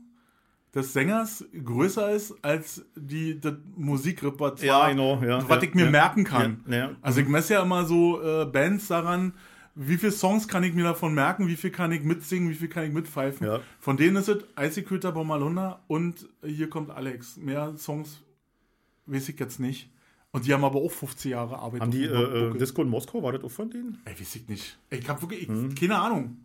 des Sängers größer ist als die das Musikrepertoire, Ja, genau, ja. was ja, ich mir merken kann. Also ich messe ja immer so äh, Bands daran, wie viele Songs kann ich mir davon merken, wie viel kann ich mitsingen, wie viel kann ich mitpfeifen. Von denen ist es Eisgekühlter Bommalunda und hier kommt Alex. Mehr Songs weiß ich jetzt nicht. Und die haben aber auch 50 Jahre Arbeit. Haben die äh, äh. Disco in Moskau, war das auch von denen? Ey, weiß ich nicht. Ich hab wirklich, ich, keine Ahnung.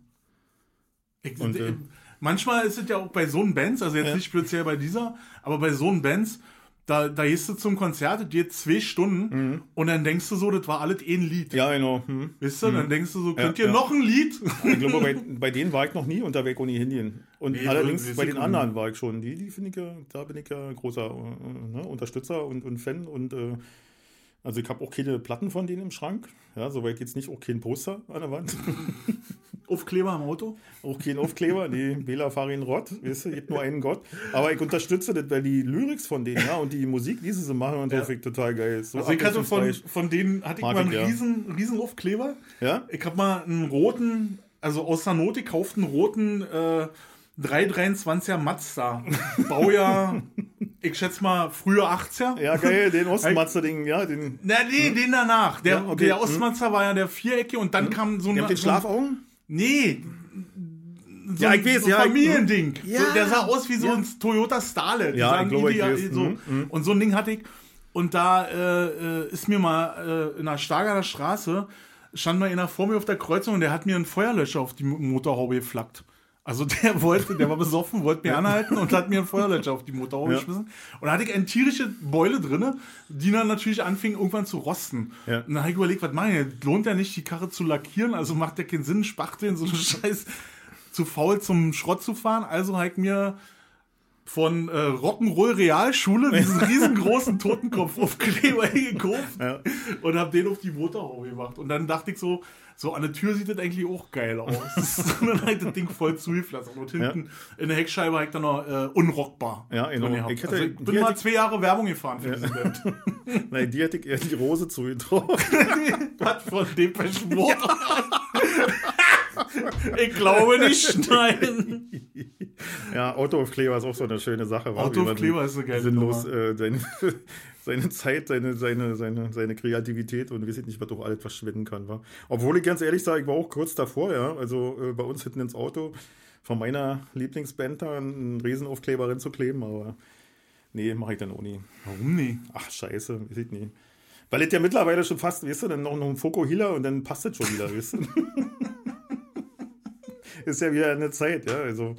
Ich, Und, äh, manchmal ist es ja auch bei so einen Bands, also jetzt Ja. nicht speziell bei dieser, aber bei so einen Bands, da, da gehst du zum Konzert, das geht zwei Stunden und dann denkst du so, das war alles eh ein Lied. Mhm. Ja, genau. Hm. Weißt du, dann denkst du so, könnt Ja, ihr ja. noch ein Lied? Ich glaube, bei, bei denen war ich noch nie auch nie hingehen. Und Nee, allerdings bei den anderen war ich schon. Die, die finde ich ja, da bin ich ja großer äh, ne, Unterstützer und, und Fan. Und äh, also ich habe auch keine Platten von denen im Schrank. Ja, soweit jetzt nicht, auch kein Poster an der Wand. Aufkleber am Auto? auch kein Aufkleber. Nee, Bela Farin Rott, weißt du, gibt nur einen Gott. Aber ich unterstütze das, weil die Lyrics von denen, ja, und die Musik, die sie machen und so, Ja. finde ich total geil. So Also ich hatte von, von denen, hatte ich Mag mal einen ja. riesen, riesen Aufkleber. Ja? Ich habe mal einen roten, also aus der Not gekauft, einen roten äh, 323er Mazda. Baujahr, ich schätze mal, früher 80er. Ja, geil, den Ostmatzer-Ding, ja, den. Na, nee, den danach. Der, Ja, okay. der Hm. Ostmazda war ja der Vierecke und dann kam so ein. Den so, Schlafaugen? Nee. So Ja, ein- ich weiß, so ja, Familiending. Ja. so, der sah aus wie so Ja. ein Toyota Starlet. Ja, ich glaube, ich weiß. so. Mhm, mhm. Und so ein Ding hatte ich. Und da äh, äh, ist mir mal äh, in der Stargarder Straße, stand mal einer vor mir auf der Kreuzung und der hat mir einen Feuerlöscher auf die Mo- Motorhaube geflackt. Also der wollte, der war besoffen, wollte mir anhalten und hat mir einen Feuerlöscher auf die Motorhaube Ja. geschmissen. Und da hatte ich eine tierische Beule drinne, die dann natürlich anfing irgendwann zu rosten. Ja. Und dann habe ich überlegt, was mache ich? Lohnt ja nicht, die Karre zu lackieren, also macht ja keinen Sinn, Spachteln, so einen Scheiß zu faul zum Schrott zu fahren. Also habe ich mir von äh, Rock'n'Roll Realschule diesen riesengroßen Totenkopf-Aufkleber gekauft Ja. und habe den auf die Motorhaube gemacht. Und dann dachte ich so, so an der Tür sieht das eigentlich auch geil aus. und dann ich das Ding voll zugeflattert. Und hinten in der Heckscheibe ich dann noch äh, unrockbar. Ja, genau. Ich also ich bin mal zwei Jahre Werbung gefahren für diese Band. Nein, die hätte ich eher die Rose zugetraut. Was von Depeche Mode? ich glaube nicht, nein. Ja, Autoaufkleber ist auch so eine schöne Sache. Autoaufkleber ist eine geile Sinnlos äh, seine, seine Zeit, seine, seine, seine, seine Kreativität und weiß ich nicht, was doch alles verschwinden kann. Wa? Obwohl ich ganz ehrlich sage, ich war auch kurz davor, ja. Also äh, bei uns hinten ins Auto von meiner Lieblingsband da einen Riesenaufkleber reinzukleben, aber nee, mache ich dann auch nie. Warum nicht? Ach, scheiße, weiß ich nicht. Weil es ja mittlerweile schon fast, weißt du, dann noch, noch ein Fokuhila und dann passt es schon wieder, weißt du. Ist ja wieder eine Zeit, ja, also.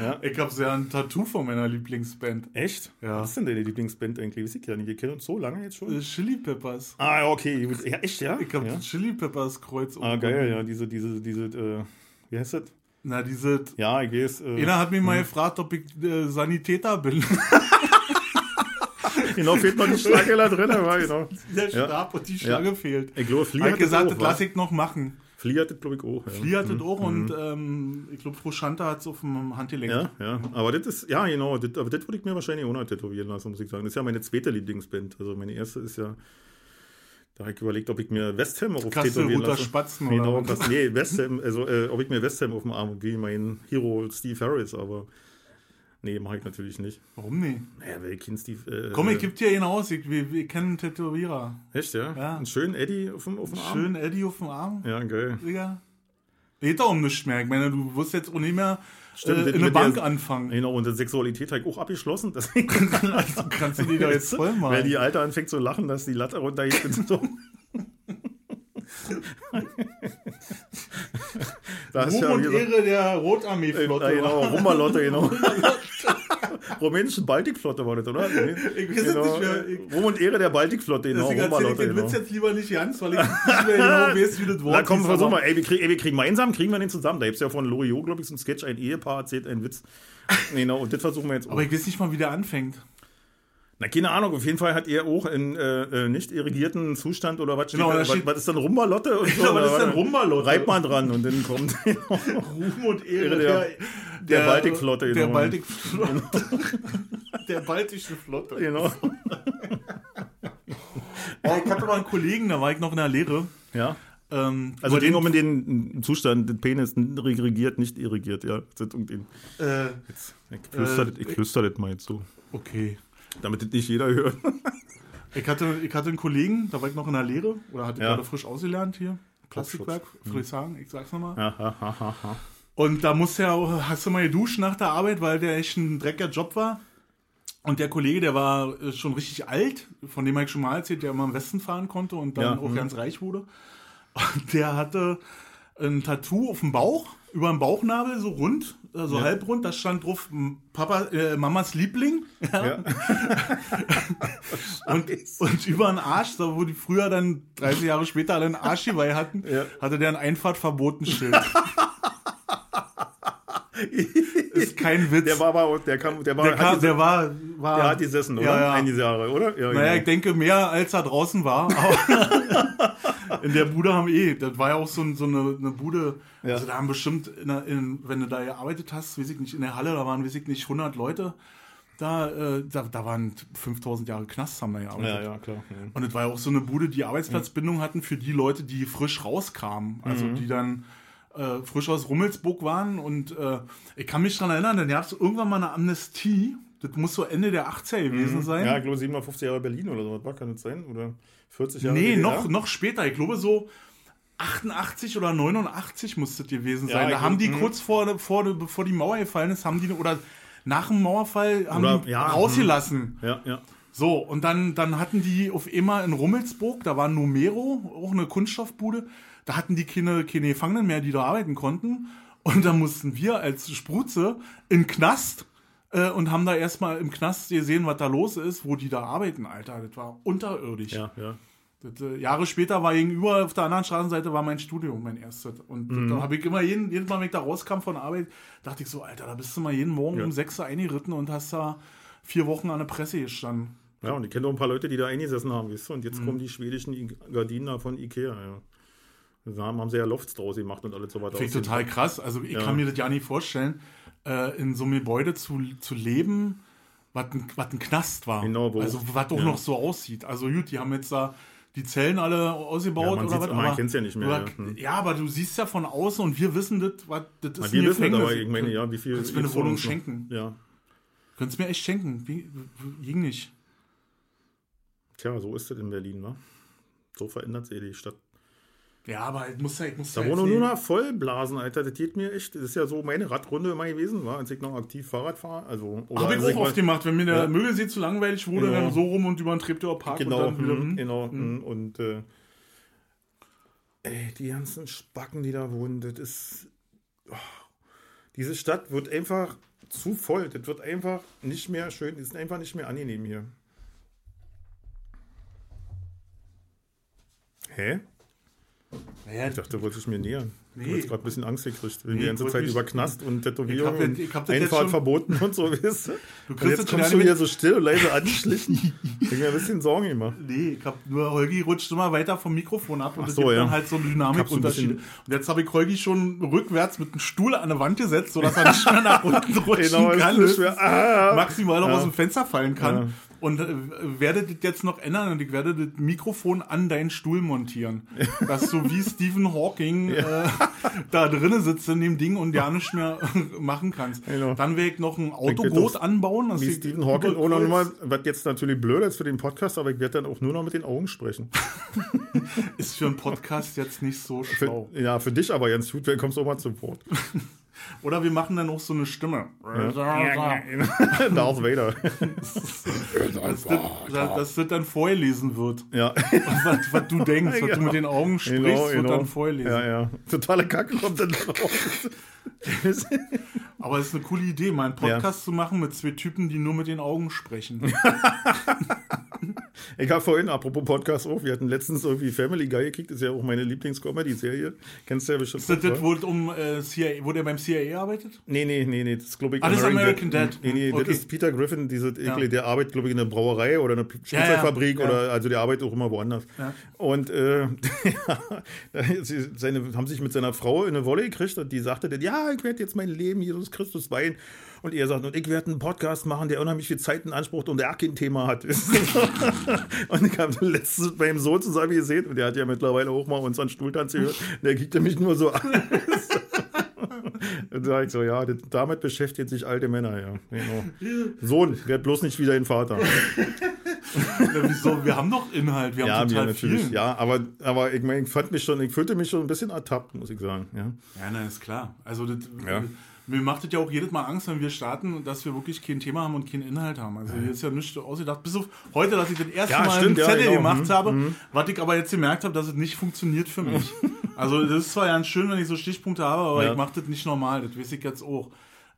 Ja. Ich habe ja ein Tattoo von meiner Lieblingsband. Echt? Ja. Was ist denn deine Lieblingsband eigentlich? Weiß ich ja nicht. Wir kennen uns so lange jetzt schon. Äh, Chili Peppers. Ah, ja, okay. Ja, echt, ja? Ich habe ja. das Chili Peppers Kreuz Ah, geil, ja. Diese, diese, diese, äh, wie heißt das? Na, diese. Ja, ich weiß. Äh, Einer hat mich mal gefragt, ob ich äh, Sanitäter bin. genau, fehlt noch die Schlange da drin, aber genau. Der Ja. Stab und die Schlange fehlt. Ich glaube, Hab hat gesagt, das lasse ich noch machen. Flea hat das, glaube ich, auch. Ja. Die hat das auch und ähm, ich glaube, Frau Schante hat es auf dem Handgelenk. Ja, ja, aber das ist, ja, genau, das, aber das würde ich mir wahrscheinlich auch noch tätowieren lassen, muss ich sagen. Das ist ja meine zweite Lieblingsband. Also meine erste ist ja, da habe ich überlegt, ob ich mir West Ham auf tätowieren lasse. Spatzen Genau, oder nee, West Ham, also äh, ob ich mir West Ham auf dem Arm, wie mein Hero Steve Harris, aber nee, mache ich natürlich nicht. Warum nicht? Naja, weil ich kenn Steve, äh, Komm, ich äh, gebe dir ihn aus. Ich, wir, wir kennen einen Tätowierer. Echt, ja? Ja. Einen schönen Eddie auf dem, auf dem Arm? Schön Eddie auf dem Arm, Ja, geil. Digga. Geht doch um nichts mehr. Ich meine, du wirst jetzt auch nicht mehr Stimmt, äh, in eine mit der- Bank anfangen. Genau, und die Sexualität habe ich auch abgeschlossen. Deswegen Also kannst du die da jetzt voll Weil machen. die Alte anfängt zu lachen, dass die Latte runtergeht. da Ruhm ja und wieder, Ehre der Rotarmee-Flotte. äh, genau, Rummerlotte, genau. Rumänische Baltikflotte war das, oder? Nee. Ich weiß genau. nicht mehr. Ich- Ruhm und Ehre der Baltikflotte, genau. Deswegen erzähle ich Rummerlotte, den genau. Witz jetzt lieber nicht ganz, weil ich nicht mehr genau weiß, wie das Wort Na komm, versuch mal. Ey, wir, krieg, ey, wir kriegen gemeinsam, kriegen wir den zusammen. Da gibt es ja von Loriot, glaube ich, so ein Sketch, ein Ehepaar erzählt einen Witz. Genau, und das versuchen wir jetzt auch. Aber ich weiß nicht mal, wie der anfängt. Na, keine Ahnung, auf jeden Fall hat er auch in äh, äh, nicht irrigierten Zustand oder was Genau, da, was, was ist dann Rummerlotte? Und so, Ja, was ist denn Rummerlotte? Reibt man dran und dann kommt Ruhm und Ehre der- der Baltikflotte, Der genau. Baltikflotte. der baltischen Flotte. genau. Oh, ich hatte mal einen Kollegen, da war ich noch in der Lehre. Ja. Ähm, Also den um in den Zustand, den Penis irrigiert, nicht irrigiert, ja. Äh, jetzt, ich flüster, Äh, das mal jetzt so, okay. Damit das nicht jeder hört. Ich hatte, ich hatte einen Kollegen, da war ich noch in der Lehre, oder hatte Ja. gerade frisch ausgelernt hier. Plastikwerk, würde ich sagen, ich sag's nochmal. Ja, ha, ha, ha. Und da musst du ja auch, hast du mal geduscht nach der Arbeit, weil der echt ein dreckiger Job war. Und der Kollege, der war äh, schon richtig alt, von dem habe ich schon mal erzählt, der immer im Westen fahren konnte und dann Ja, auch mhm. ganz reich wurde. Und der hatte ein Tattoo auf dem Bauch, über dem Bauchnabel, so rund, äh, so Ja. halbrund, da stand drauf Papa, äh, Mamas Liebling. Ja. Ja. Und, und über den Arsch, da wo die früher dann 30 Jahre später alle einen Arschgeweih hatten, Ja. hatte der ein Einfahrtverbotenschild. Ist kein Witz. Der war aber, auch- der kam, der war, der, hat kam, die- der war, war der hat gesessen, oder? Ja, ja. Einige Jahre, oder? Ja, Naja, ich genau. denke mehr als er draußen war. In der Bude haben eh, das war ja auch so, ein- so eine, eine Bude, Ja. also da haben bestimmt, in der, in, wenn du da gearbeitet hast, weiß ich nicht, in der Halle, da waren, weiß ich nicht, 100 Leute. Da, äh, da, da waren 5000 Jahre Knast, haben da gearbeitet. ja, ja, klar. Ja. Und es war ja auch so eine Bude, die Arbeitsplatzbindung hatten für die Leute, die frisch rauskamen. Also Mhm. die dann äh, frisch aus Rummelsburg waren. Und äh, ich kann mich daran erinnern, dann gab es irgendwann mal eine Amnestie. Das muss so Ende der 80er gewesen sein. Mhm. Ja, ich glaube 57 Jahre Berlin oder so, was war, kann das sein? Oder 40 Jahre nee, noch, noch später. Ich glaube so 88 oder 89 muss das gewesen Ja, sein. ich da haben die mhm. kurz vor, vor, bevor die Mauer gefallen ist, haben die, oder nach dem Mauerfall, haben Oder- die ja, mhm. rausgelassen. Ja, ja. So, und dann, dann hatten die auf immer in Rummelsburg, da war Numero, auch eine Kunststoffbude, da hatten die keine, keine Gefangenen mehr, die da arbeiten konnten. Und da mussten wir als Spruze in den Knast äh, und haben da erstmal im Knast gesehen, was da los ist, wo die da arbeiten, Alter. Das war unterirdisch. Ja, ja. Das, äh, Jahre später war gegenüber auf der anderen Straßenseite war mein Studium, mein erstes. Und Mhm. da habe ich immer jeden, jedes Mal, wenn ich da rauskam von Arbeit, dachte ich so, Alter, da bist du mal jeden Morgen Ja. um 6 Uhr eingeritten und hast da vier Wochen an der Presse gestanden. Ja, und ich kenne auch ein paar Leute, die da eingesessen haben, weißt du? Und Mhm. jetzt kommen die schwedischen Gardinen von Ikea, ja. Da haben, haben sie ja Lofts draus gemacht und alles so weiter. Finde ich total krass. Also ich Ja. kann mir das ja nicht vorstellen, äh, in so einem Gebäude zu, zu leben, was ein, was ein Knast war. Genau, wo- also was auch ja. noch so aussieht. Also gut, die haben jetzt da die Zellen alle ausgebaut Ja, oder was. man kennt's ja nicht mehr, Oder, ja. Hm. ja, aber du siehst ja von außen und wir wissen das, was das ist wir wissen das, aber ich meine, ja, wie viel. Kannst du mir eine Wohnung uns noch? schenken? Ja. Könntest du mir echt schenken. Wie, wie- ging nicht. Tja, so ist es in Berlin, ne? So verändert sich die Stadt. Ja, aber ich muss ja, ich muss Da ja wohnen jetzt nur noch Vollblasen, Alter. Das geht mir echt. Das ist ja so meine Radrunde immer gewesen, war, als ich noch aktiv Fahrrad fahre. Also, oder Hab ich auch oft gemacht, wenn mir der Ja. Mögelsee zu langweilig wurde, Genau. dann so rum und über den Treptower Park Genau, und dann hm, hm. genau. hm, Und äh, ey, die ganzen Spacken, die da wohnen, das ist. Oh, diese Stadt wird einfach zu voll. Das wird einfach nicht mehr schön. Das ist einfach nicht mehr angenehm hier. Hä? Naja, Ich dachte, du wolltest mir nähern. Nee. Du hast gerade ein bisschen Angst gekriegt. Wenn Nee, die ganze Zeit über Knast und Tätowierung das- und das Einfahrt verboten und so, weißt du? kriegst Und das jetzt kommst du hier so still und leise angeschlichen. ich mir ein bisschen Sorgen gemacht. Nee, ich hab nur Holgi rutscht immer weiter vom Mikrofon ab und Ach es so, gibt ja. dann halt so Dynamikunterschiede. und jetzt habe ich Holgi schon rückwärts mit einem Stuhl an der Wand gesetzt, sodass er nicht mehr nach unten rutschen Genau, kann. mehr, ah, maximal noch Ja. aus dem Fenster fallen kann. Ja. Und äh, werde das jetzt noch ändern und ich werde das Mikrofon an deinen Stuhl montieren. Dass du wie Stephen Hawking äh, da drinnen sitzt in dem Ding und ja nicht mehr machen kannst. Genau. Dann werde ich noch ein Autoboot auch anbauen. wie Stephen Hawking auch noch überkreuzt- mal, was jetzt natürlich blöd ist für den Podcast, aber ich werde dann auch nur noch mit den Augen sprechen. Ist für einen Podcast jetzt nicht so Für, schlau. ja, für dich aber gut, weil kommst du auch mal zu Wort. Oder wir machen dann auch so eine Stimme. Darth Vader. Dass, das, dass, dass das dann vorgelesen wird. Ja, Was, was du denkst, was du Genau. mit den Augen sprichst, genau, wird genau. dann vorgelesen. Ja, ja. Totale Kacke kommt dann raus. Aber es ist eine coole Idee, mal einen Podcast zu machen mit zwei Typen, die nur mit den Augen sprechen. Ich habe vorhin, apropos Podcast auch, wir hatten letztens irgendwie Family Guy gekriegt, ist ja auch meine Lieblings-Comedy-Serie. Kennst du ja bestimmt. Ist das das, wo, um, äh, CIA, wo der beim CIA arbeitet? Nee, nee, nee, nee, das ist glaube ich Ah, das ist American Dad. Nee, nee, Okay. das ist Peter Griffin, diese, Ja. der arbeitet glaube ich in einer Brauerei oder einer Schnitzelfabrik Ja, ja. oder also der arbeitet auch immer woanders. Ja. Und äh, sie- seine, haben sich mit seiner Frau in eine Wolle gekriegt und die sagte dann, ja, ich werde jetzt mein Leben Jesus Christus weihen. Und er sagt, und ich werde einen Podcast machen, der unheimlich viel Zeit in Anspruch und der auch kein Thema hat. und ich habe letztens meinem Sohn zusammen gesehen und der hat ja mittlerweile auch mal unseren Stuhltanz gehört. Der kriegt mich nur so an. Und da sag ich so, ja, damit beschäftigen sich alte Männer, ja. Genau. Sohn, werd bloß nicht wieder ein Vater. Ja, wieso? Wir haben doch Inhalt, wir haben Ja, total natürlich. viel. Ja, aber, aber ich meine, ich fand mich schon, ich fühlte mich schon ein bisschen ertappt, muss ich sagen. Ja. Ja, na, ist klar. Also, das, Ja. Mir macht es ja auch jedes Mal Angst, wenn wir starten, dass wir wirklich kein Thema haben und keinen Inhalt haben. Also, hier ist ja nichts ausgedacht. Bis auf heute, dass ich das erste Ja, Mal stimmt, einen ja, Zettel genau. gemacht Mhm. habe, was ich aber jetzt gemerkt habe, dass es nicht funktioniert für mich. also, das ist zwar ganz schön, wenn ich so Stichpunkte habe, aber Ja. ich mache das nicht normal. Das weiß ich jetzt auch.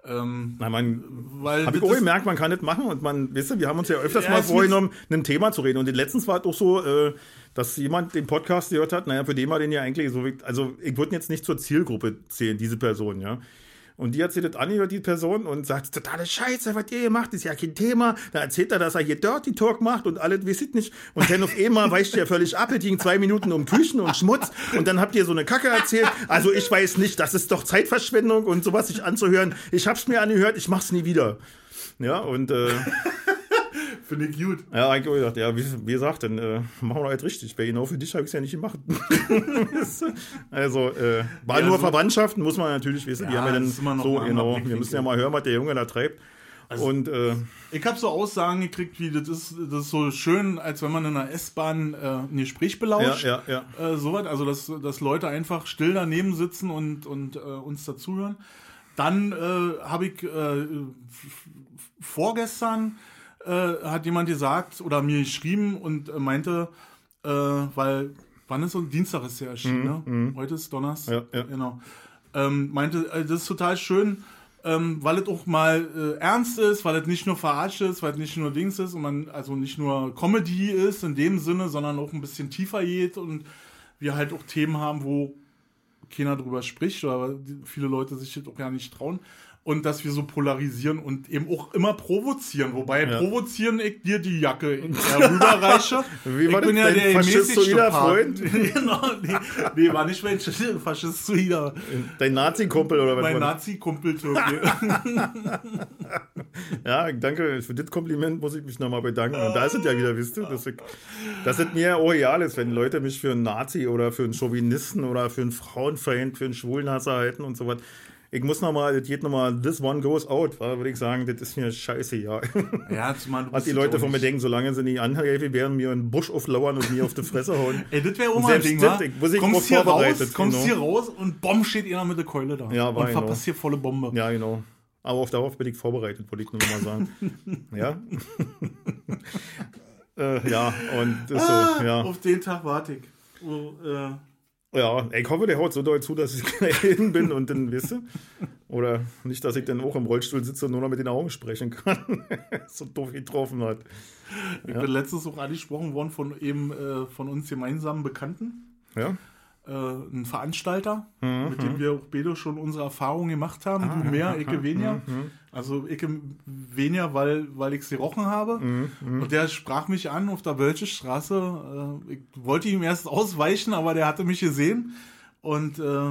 Ähm, Na, man, weil habe ich auch gemerkt, man kann das machen und man, weißt du, wir haben uns ja öfters Ja, mal vorgenommen, ein Thema zu reden. Und letztens war es auch so, äh, dass jemand den Podcast gehört hat, naja, für den war den ja eigentlich so, also ich würde jetzt nicht zur Zielgruppe zählen, diese Person, ja. Und die sich das angehört, die Person, und sagt, totale Scheiße, was ihr hier macht, ist ja kein Thema. Da erzählt er, dass er hier Dirty Talk macht und alles, ich nicht. Und dann auf einmal weicht ihr völlig ab, es ging zwei Minuten um Küchen und Schmutz. Und dann habt ihr so eine Kacke erzählt. Also ich weiß nicht, das ist doch Zeitverschwendung und sowas sich anzuhören. Ich hab's mir angehört, ich mach's nie wieder. Ja, und äh, Finde ich gut. ja, eigentlich auch gedacht, ja, wie, wie gesagt, dann äh, machen wir halt richtig. Weil genau für dich habe ich es ja nicht gemacht. also, äh, war Ja, nur so- Verwandtschaften, muss man natürlich wissen. die Ja, haben ja dann so, genau, wir müssen ja mal hören, was der Junge da treibt. und äh, Ich habe so Aussagen gekriegt, wie das ist, das ist so schön, als wenn man in einer S-Bahn äh, ein Gespräch ja, belauscht. ja, ja. Äh, sowas, also dass, dass Leute einfach still daneben sitzen und, und äh, uns dazuhören. Dann äh, habe ich äh, vorgestern äh, hat jemand gesagt oder mir geschrieben und äh, meinte, äh, weil wann ist so Dienstag ist ja erschienen, ne? Heute ist Donnerstag, Ja, ja. genau. Ähm, meinte, äh, das ist total schön, ähm, weil es auch mal äh, ernst ist, weil es nicht nur verarscht ist, weil es nicht nur Dings ist und man also nicht nur Comedy ist in dem Sinne, sondern auch ein bisschen tiefer geht und wir halt auch Themen haben, wo keiner drüber spricht oder viele Leute sich das auch ja nicht trauen. Und dass wir so polarisieren und eben auch immer provozieren. Wobei Ja. provozieren ich dir die Jacke äh, rüberreiche. Wie ich war bin das, ja der faschistoider. Freund? genau, nee, nee, war nicht mein Faschistoider. Dein Nazi-Kumpel oder was Mein? Nazi-Kumpel Türke. ja, danke. Für das Kompliment muss ich mich nochmal bedanken. Und da ist es ja wieder, wisst du, dass, ich, dass es mir auch real ist, wenn Leute mich für einen Nazi oder für einen Chauvinisten oder für einen Frauenfeind, für einen Schwulnasser halten und so was. Ich muss nochmal, das geht nochmal, this one goes out, würde ich sagen, das ist mir scheiße, ja. Ja, zumal du Was die Leute von mir denken, solange sie nicht angreifen, werden mir einen Busch auflauern und mir auf die Fresse hauen. Ey, das wäre auch Und mal ein Ding, das, ich- muss ich kommst hier raus, kommst genau. hier raus und bumm steht einer mit der Keule da. Ja, und war genau. verpasst hier volle Bombe. Ja, genau. Aber auf darauf bin ich vorbereitet, wollte ich nur mal sagen. ja. äh, ja, und ist Ah, so, ja. Auf den Tag warte ich. Oh, äh, Ja, ich hoffe, der haut so doll zu, dass ich hin bin und dann wisse. Oder nicht, dass ich dann auch im Rollstuhl sitze und nur noch mit den Augen sprechen kann. so doof getroffen hat. ich bin letztens auch angesprochen worden von eben äh, von uns gemeinsamen Bekannten. Ja? Äh, ein Veranstalter, Mhm, mit dem wir auch beide schon unsere Erfahrungen gemacht haben. Ah, du mehr, ich weniger. mhm, Also ich weniger, weil, weil ich sie rochen habe. mhm. Und der sprach mich an auf der Wölsche Straße. Äh, ich wollte ihm erst ausweichen, aber der hatte mich gesehen. Und äh,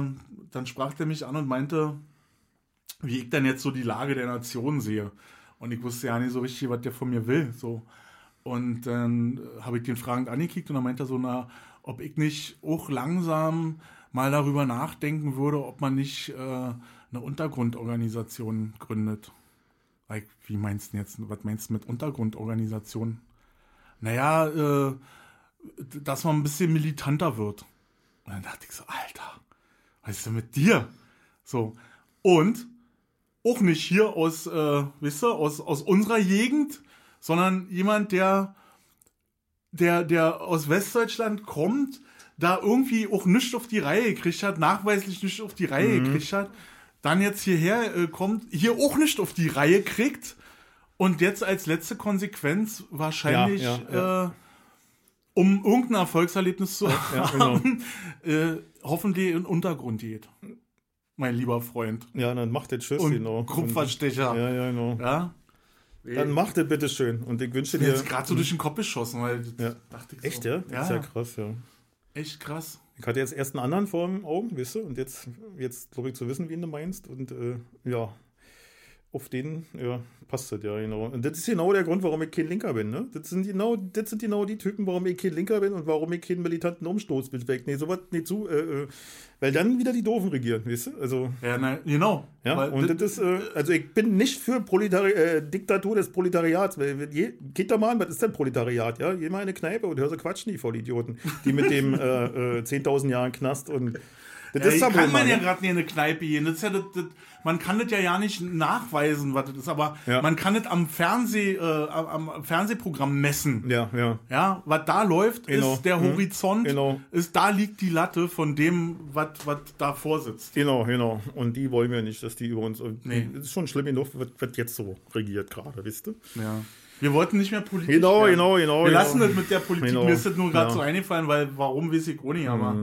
dann sprach der mich an und meinte, wie ich denn jetzt so die Lage der Nation sehe. Und ich wusste ja nicht so richtig, was der von mir will. So. Und dann habe ich den fragend angekickt und dann meinte er so, na, ob ich nicht auch langsam mal darüber nachdenken würde, ob man nicht äh, eine Untergrundorganisation gründet. Like, wie meinst du jetzt, was meinst du mit Untergrundorganisation? Naja, äh, dass man ein bisschen militanter wird. Und dann dachte ich so, Alter, was ist denn mit dir? So. Und auch nicht hier aus, äh, wisst ihr, aus, aus unserer Gegend, sondern jemand, der, der, der aus Westdeutschland kommt, da irgendwie auch nichts auf die Reihe gekriegt hat, nachweislich nicht auf die Reihe gekriegt hat, dann jetzt hierher äh, kommt, hier auch nicht auf die Reihe kriegt und jetzt als letzte Konsequenz wahrscheinlich, Ja, ja, Äh, um irgendein Erfolgserlebnis zu ja, genau. haben, äh, hoffentlich in den Untergrund geht. Mein lieber Freund. Ja, dann macht das Tschüss, Und genau. Kupferstecher. Ja, ja, genau. Ja. Dann macht das bitte schön. Und ich wünsche dir. jetzt gerade so durch den Kopf geschossen, weil Ja. dachte ich so. Echt, ja? Das Ja, ist ja krass, ja. echt krass. Ich hatte jetzt erst einen anderen vor den Augen, weißt du, und jetzt, jetzt glaube ich zu wissen, wen du meinst. Und äh, ja, auf den, ja, passt das, ja, genau. Und das ist genau der Grund, warum ich kein Linker bin, ne? Das sind genau, das sind genau die Typen, warum ich kein Linker bin und warum ich keinen militanten Umstoß bewegt. Nee, sowas nicht zu, äh, äh, weil dann wieder die Doofen regieren, weißt du? Also, Ja, na, genau. ja, und das ist, äh, also ich bin nicht für Proletari äh, Diktatur des Proletariats. Weil, je, geht da mal an, was ist denn Proletariat? Ja, geh mal in eine Kneipe und hör so quatschen, die Vollidioten. Die mit dem äh, äh, 10.000 Jahren Knast und. Das Ja, ist aber kann man ja ne? gerade nicht in eine Kneipe gehen. Das ja das, das, man kann das ja ja nicht nachweisen, was das ist, aber Ja. man kann das am Fernseh, äh, am am Fernsehprogramm messen. Ja, ja. Ja, was da läuft, Genau. ist der Mhm. Horizont, Genau. ist da liegt die Latte von dem, was da vorsitzt. Genau, genau. Und die wollen wir nicht, dass die über uns. Nee. Das ist schon schlimm genug, was jetzt so regiert gerade, wisst ihr? Ja. Wir wollten nicht mehr politisch Genau, werden. genau, genau. Wir genau. lassen das mit der Politik. Genau. Mir ist das nur gerade Ja. so eingefallen, weil warum weiß ich auch nicht, aber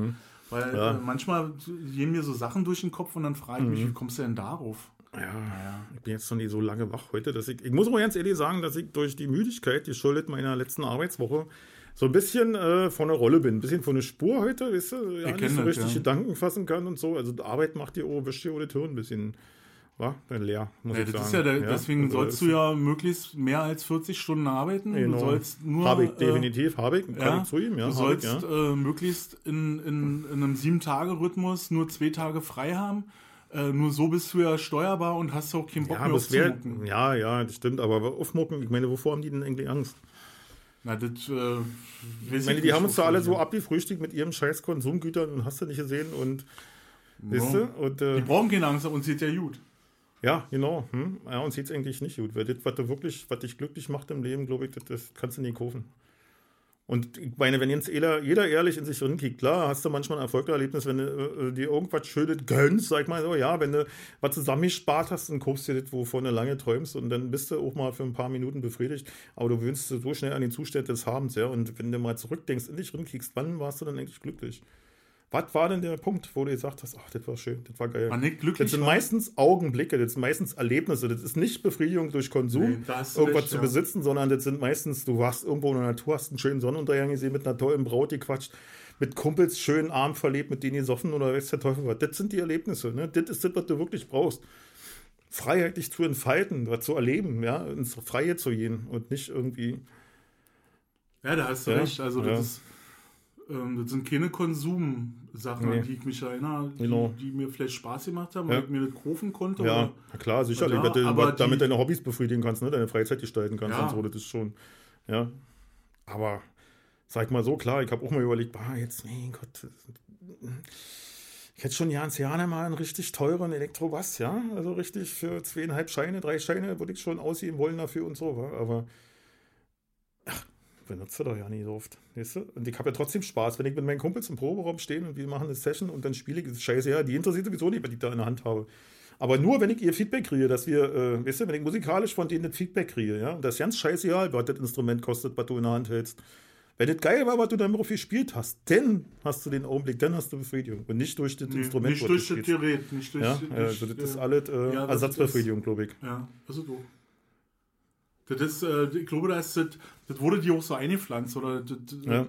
weil Ja. äh, manchmal gehen mir so Sachen durch den Kopf und dann frage ich mich, Mhm. wie kommst du denn darauf? Ja, ich bin jetzt schon nicht so lange wach heute, dass ich. Ich muss aber ganz ehrlich sagen, dass ich durch die Müdigkeit, die schuldet meiner letzten Arbeitswoche, so ein bisschen äh, von der Rolle bin. Ein bisschen von der Spur heute, weißt du? Ja, nicht so das, richtig ja. Gedanken fassen kann und so. Also die Arbeit macht dir auch, wischt dir auch das Hirn ein bisschen. War dann leer, muss Ja, ich das sagen. ist ja, der, deswegen also sollst du ja möglichst mehr als 40 Stunden arbeiten. Genau. Du sollst nur. Habe ich äh, definitiv, habe ich, kann Ja, ich zugeben, ja. du ich, sollst ja. äh, möglichst in, in, in einem Sieben-Tage-Rhythmus nur zwei Tage frei haben. Äh, nur so bist du ja steuerbar und hast auch keinen Bock Ja, mehr das wär, ja, ja, das stimmt, aber aufmucken, ich meine, wovor haben die denn eigentlich Angst? Na, das, äh, Ich meine, die haben uns da alle so abgefrühstückt mit ihrem scheiß Konsumgütern und hast du nicht gesehen und, die- weißt du, und, äh, Die brauchen keine Angst, uns geht ja gut. Ja, genau. Hm? Ja, uns sieht es eigentlich nicht gut. Weil das, was du wirklich, was dich glücklich macht im Leben, glaube ich, das, das kannst du nicht kaufen. Und ich meine, wenn jetzt jeder, jeder ehrlich in sich rinkickt, klar, hast du manchmal ein Erfolgserlebnis, wenn du äh, dir irgendwas Schönes gönnst, sag mal so, ja, wenn du was zusammengespart hast und kaufst dir das, wovon du lange träumst und dann bist du auch mal für ein paar Minuten befriedigt, aber du gewöhnst so schnell an den Zustand des Habens, ja, und wenn du mal zurückdenkst, in dich rinkickst, wann warst du dann eigentlich glücklich? Was war denn der Punkt, wo du gesagt hast, ach, das war schön, das war geil? War nicht Das glücklich. sind war? meistens Augenblicke, das sind meistens Erlebnisse. Das ist nicht Befriedigung durch Konsum, Nee, irgendwas recht, zu ja. besitzen, sondern das sind meistens, du warst irgendwo in der Natur, hast einen schönen Sonnenuntergang gesehen, mit einer tollen Braut gequatscht, mit Kumpels schön Abend verlebt, mit denen gesoffen oder weiß der Teufel was. Das sind die Erlebnisse. Ne? Das ist das, was du wirklich brauchst. freiheitlich zu entfalten, was zu erleben, ja, ins Freie zu gehen und nicht irgendwie. Ja, da hast du Ja, recht. Also, ja. das, ist, ähm, das sind keine Konsumsachen, Nee. an die ich mich erinnere, die, Genau. die mir vielleicht Spaß gemacht haben, Ja. weil ich mir das kaufen konnte. Ja, oder- na klar, sicherlich, Ja, weil du aber damit die- deine Hobbys befriedigen kannst, ne? deine Freizeit gestalten kannst Ja. und so, das ist schon, ja. Aber sag mal so, klar, ich habe auch mal überlegt, bah, jetzt, mein Gott, ich hätte schon ganz gerne mal einen richtig teuren Elektrobass, ja, also richtig für zweieinhalb Scheine, drei Scheine würde ich schon ausgeben wollen dafür und so, aber benutze doch ja nie so oft, weißt du? Und ich habe ja trotzdem Spaß, wenn ich mit meinen Kumpels im Proberaum stehe und wir machen eine Session und dann spiele ich, das scheiße, ja, die interessiert sowieso nicht, was ich da in der Hand habe. Aber nur, wenn ich ihr Feedback kriege, dass wir, äh, weißt du, wenn ich musikalisch von denen das Feedback kriege, ja, und das ist ganz scheißegal, was das Instrument kostet, was du in der Hand hältst. Wenn das geil war, was du damit gespielt hast, dann hast du den Augenblick, dann hast du Befriedigung. Und nicht durch das Nee, Instrument, nicht durch du das. Gerät, nicht durch. Ja, durch also das ist alles äh, ja, Ersatzbefriedigung, glaube ich. Ja, ist doof. Das ist, äh, ich glaube, das, ist, das wurde dir auch so eingepflanzt. Oder das, Ja.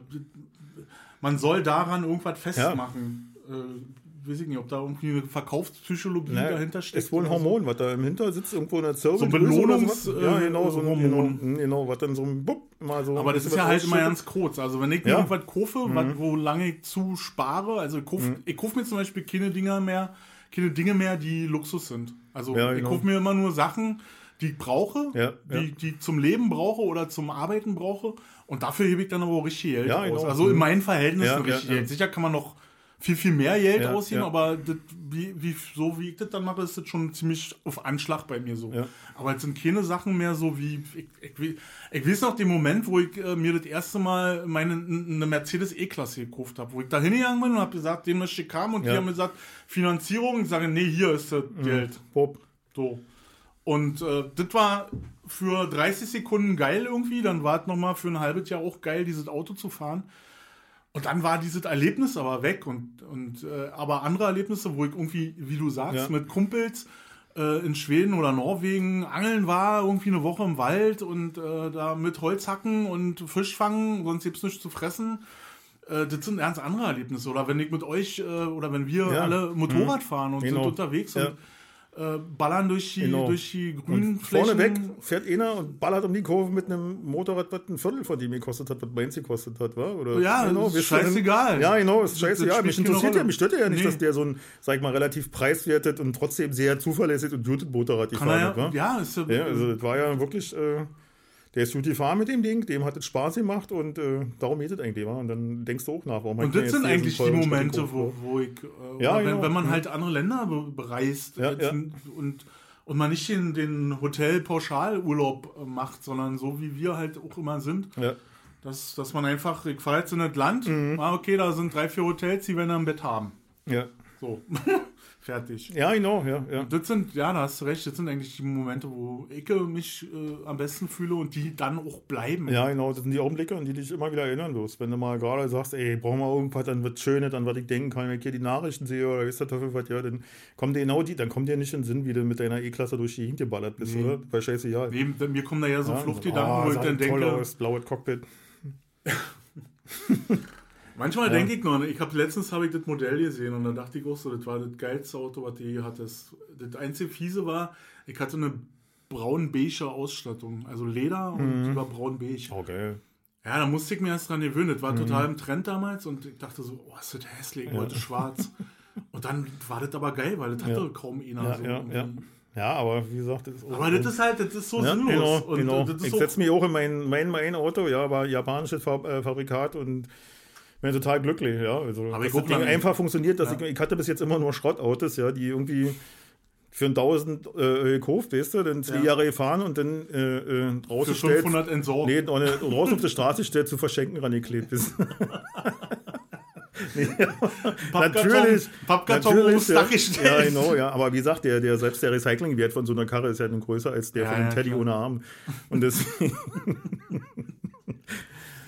man soll daran irgendwas festmachen. Äh, weiß ich nicht, ob da irgendwie eine Verkaufspsychologie Ne, dahinter steckt. ist wohl ein oder so. Hormon, was da im Hinter sitzt, irgendwo in der Zirbe. So ein Belohnungs- Ja, äh, genau, so ein Hormon. Hormon. Genau, was dann so ein Bupp, mal so. Aber das ist ja halt immer ganz kurz. Also wenn ich mir Ja. Mhm. irgendwas kaufe, was, wo lange ich zu spare, also ich kaufe ich kauf mir zum Beispiel keine Dinger mehr, keine Dinge mehr, die Luxus sind. Also Ja, ich genau. kaufe mir immer nur Sachen, die ich brauche, Ja, die, ja. die ich zum Leben brauche oder zum Arbeiten brauche. Und dafür hebe ich dann aber auch richtig Geld Ja, aus. genau. Also in Mhm. meinen Verhältnissen richtig. Geld. Sicher kann man noch viel, viel mehr Geld Ja, ausgeben, aber das, wie, wie, so wie ich das dann mache, ist das schon ziemlich auf Anschlag bei mir so. Aber es sind keine Sachen mehr so wie. Ich, ich, ich weiß noch den Moment, wo ich äh, mir das erste Mal meine eine Mercedes E-Klasse gekauft habe, wo ich da hingegangen bin und habe gesagt, den möchte ich haben und die. Mhm. haben gesagt, Finanzierung. Ich sage, nee, hier ist das Geld. Bob. So. Und äh, das war für 30 Sekunden geil irgendwie, dann war es nochmal für ein halbes Jahr auch geil, dieses Auto zu fahren. Und dann war dieses Erlebnis aber weg und, und äh, aber andere Erlebnisse, wo ich irgendwie, wie du sagst, Ja. mit Kumpels äh, in Schweden oder Norwegen angeln war, irgendwie eine Woche im Wald und äh, da mit Holz hacken und Fisch fangen, sonst gibt's nichts zu fressen. Äh, das sind ganz andere Erlebnisse. Oder wenn ich mit euch äh, oder wenn wir Ja. alle Motorrad fahren und Genau. sind unterwegs Ja. und äh, ballern durch die, Genau. durch die grünen Und Flächen. vorne weg fährt einer und ballert um die Kurve mit einem Motorrad, was ein Viertel von dem gekostet hat, was meins gekostet hat, war? Oder, Ja, ist weißt du, scheißegal. Ja, genau, ist scheißegal. Mich interessiert ja, mich stört ja nicht, Nee. dass der so ein, sag ich mal, relativ preiswertet und trotzdem sehr zuverlässig und gutes Motorrad gefahren hat, ja, wa? ja, ist ja, Ja, also das war ja wirklich, äh, der ist gut gefahren mit dem Ding, dem hat es Spaß gemacht und äh, darum geht es eigentlich, wa? Und dann denkst du auch nach, warum Und das sind eigentlich die Momente, wo, wo ich, äh, Ja, wenn, genau. wenn man halt andere Länder be bereist Ja, ja. und und man nicht den, den Hotel-Pauschalurlaub äh, macht, sondern so wie wir halt auch immer sind, Ja, dass, dass man einfach, ich fahre jetzt in das Land, Mhm. ah, okay, da sind drei, vier Hotels, die werden ein Bett haben. ja. So, fertig. Ja, genau, ja, ja. Das sind, ja, da hast du recht, das sind eigentlich die Momente, wo ich mich äh, am besten fühle und die dann auch bleiben. Ja, genau, das sind die Augenblicke, an die dich immer wieder erinnern wirst. Wenn du mal gerade sagst, ey, brauchen wir irgendwas, dann wird Schönes, an was ich denken kann, wenn ich hier die Nachrichten sehe oder ist der Teufel was, ja, dann kommt dir genau die, dann kommt dir nicht in den Sinn, wie du mit deiner E-Klasse durch die Gegend geballert bist, Nee. oder? Weil scheißegal. Nee, mir kommen da ja so Ja, Fluchtgedanken, oh, wo ich dann toll denke, aus, blaues Cockpit. Manchmal Ja. denke ich noch, ich habe letztens habe ich das Modell gesehen und da dachte ich auch so, das war das geilste Auto, was du je hattest. Das einzige fiese war, ich hatte eine braun-beige Ausstattung, also Leder und Mhm. die war braun-beige. Oh, geil. Ja, da musste ich mir erst dran gewöhnen. Das war Mhm. total im Trend damals und ich dachte so, oh, ist das hässlich, ich wollte schwarz. Und dann war das aber geil, weil das hatte Ja. kaum einer. Ja, so ja, ja. Ja, aber wie gesagt, das ist auch. Aber das ist halt, das ist so ja, sinnlos. genau, und genau. das ist Ich setze mich auch in mein, mein, mein Auto, ja, war japanisches äh, Fabrikat und bin total glücklich, ja. Also, Aber ich das Ding einfach funktioniert, dass Ja. ich, ich hatte bis jetzt immer nur Schrottautos, ja, die irgendwie für ein 1000 äh, gekauft, weißt du, dann zwei Ja. Jahre gefahren und dann äh, äh, für draußen stellt, 500 entsorgt. nee, eine, draußen auf der Straße stellt zu verschenken rangeklebt ist. Pappkarton, natürlich, Pappkarton natürlich, ja. Ja, genau, ja. Aber wie gesagt, der, der, selbst der Recyclingwert von so einer Karre ist ja nun größer als der Ja, von dem ja, Teddy klar. ohne Arm. Und deswegen.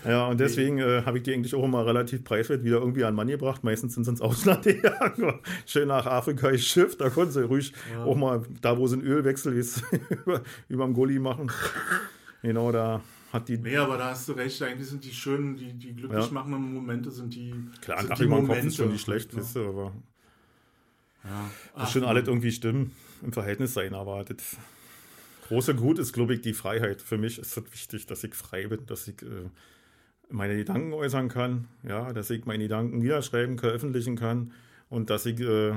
ja, und deswegen äh, habe ich die eigentlich auch immer relativ preiswert wieder irgendwie an Mann gebracht. Meistens sind sie ins Ausland gegangen. Schön nach Afrika ist Schiff, da konnten sie ruhig auch mal, da wo sie einen Ölwechsel ist, über, über dem Gully machen. Genau, da hat die. Nee, aber da hast du recht. Eigentlich sind die schönen, die, die glücklich Ja. machenden Momente sind die. Klar, sind die dem Kopf ist schon nicht Momente. schlecht, wisst ihr, aber. Ja. Das schon alles irgendwie stimmen, im Verhältnis sein, aber das große Gut ist, glaube ich, die Freiheit. Für mich ist es wichtig, dass ich frei bin, dass ich äh, meine Gedanken äußern kann, ja, dass ich meine Gedanken niederschreiben, veröffentlichen kann und dass ich äh,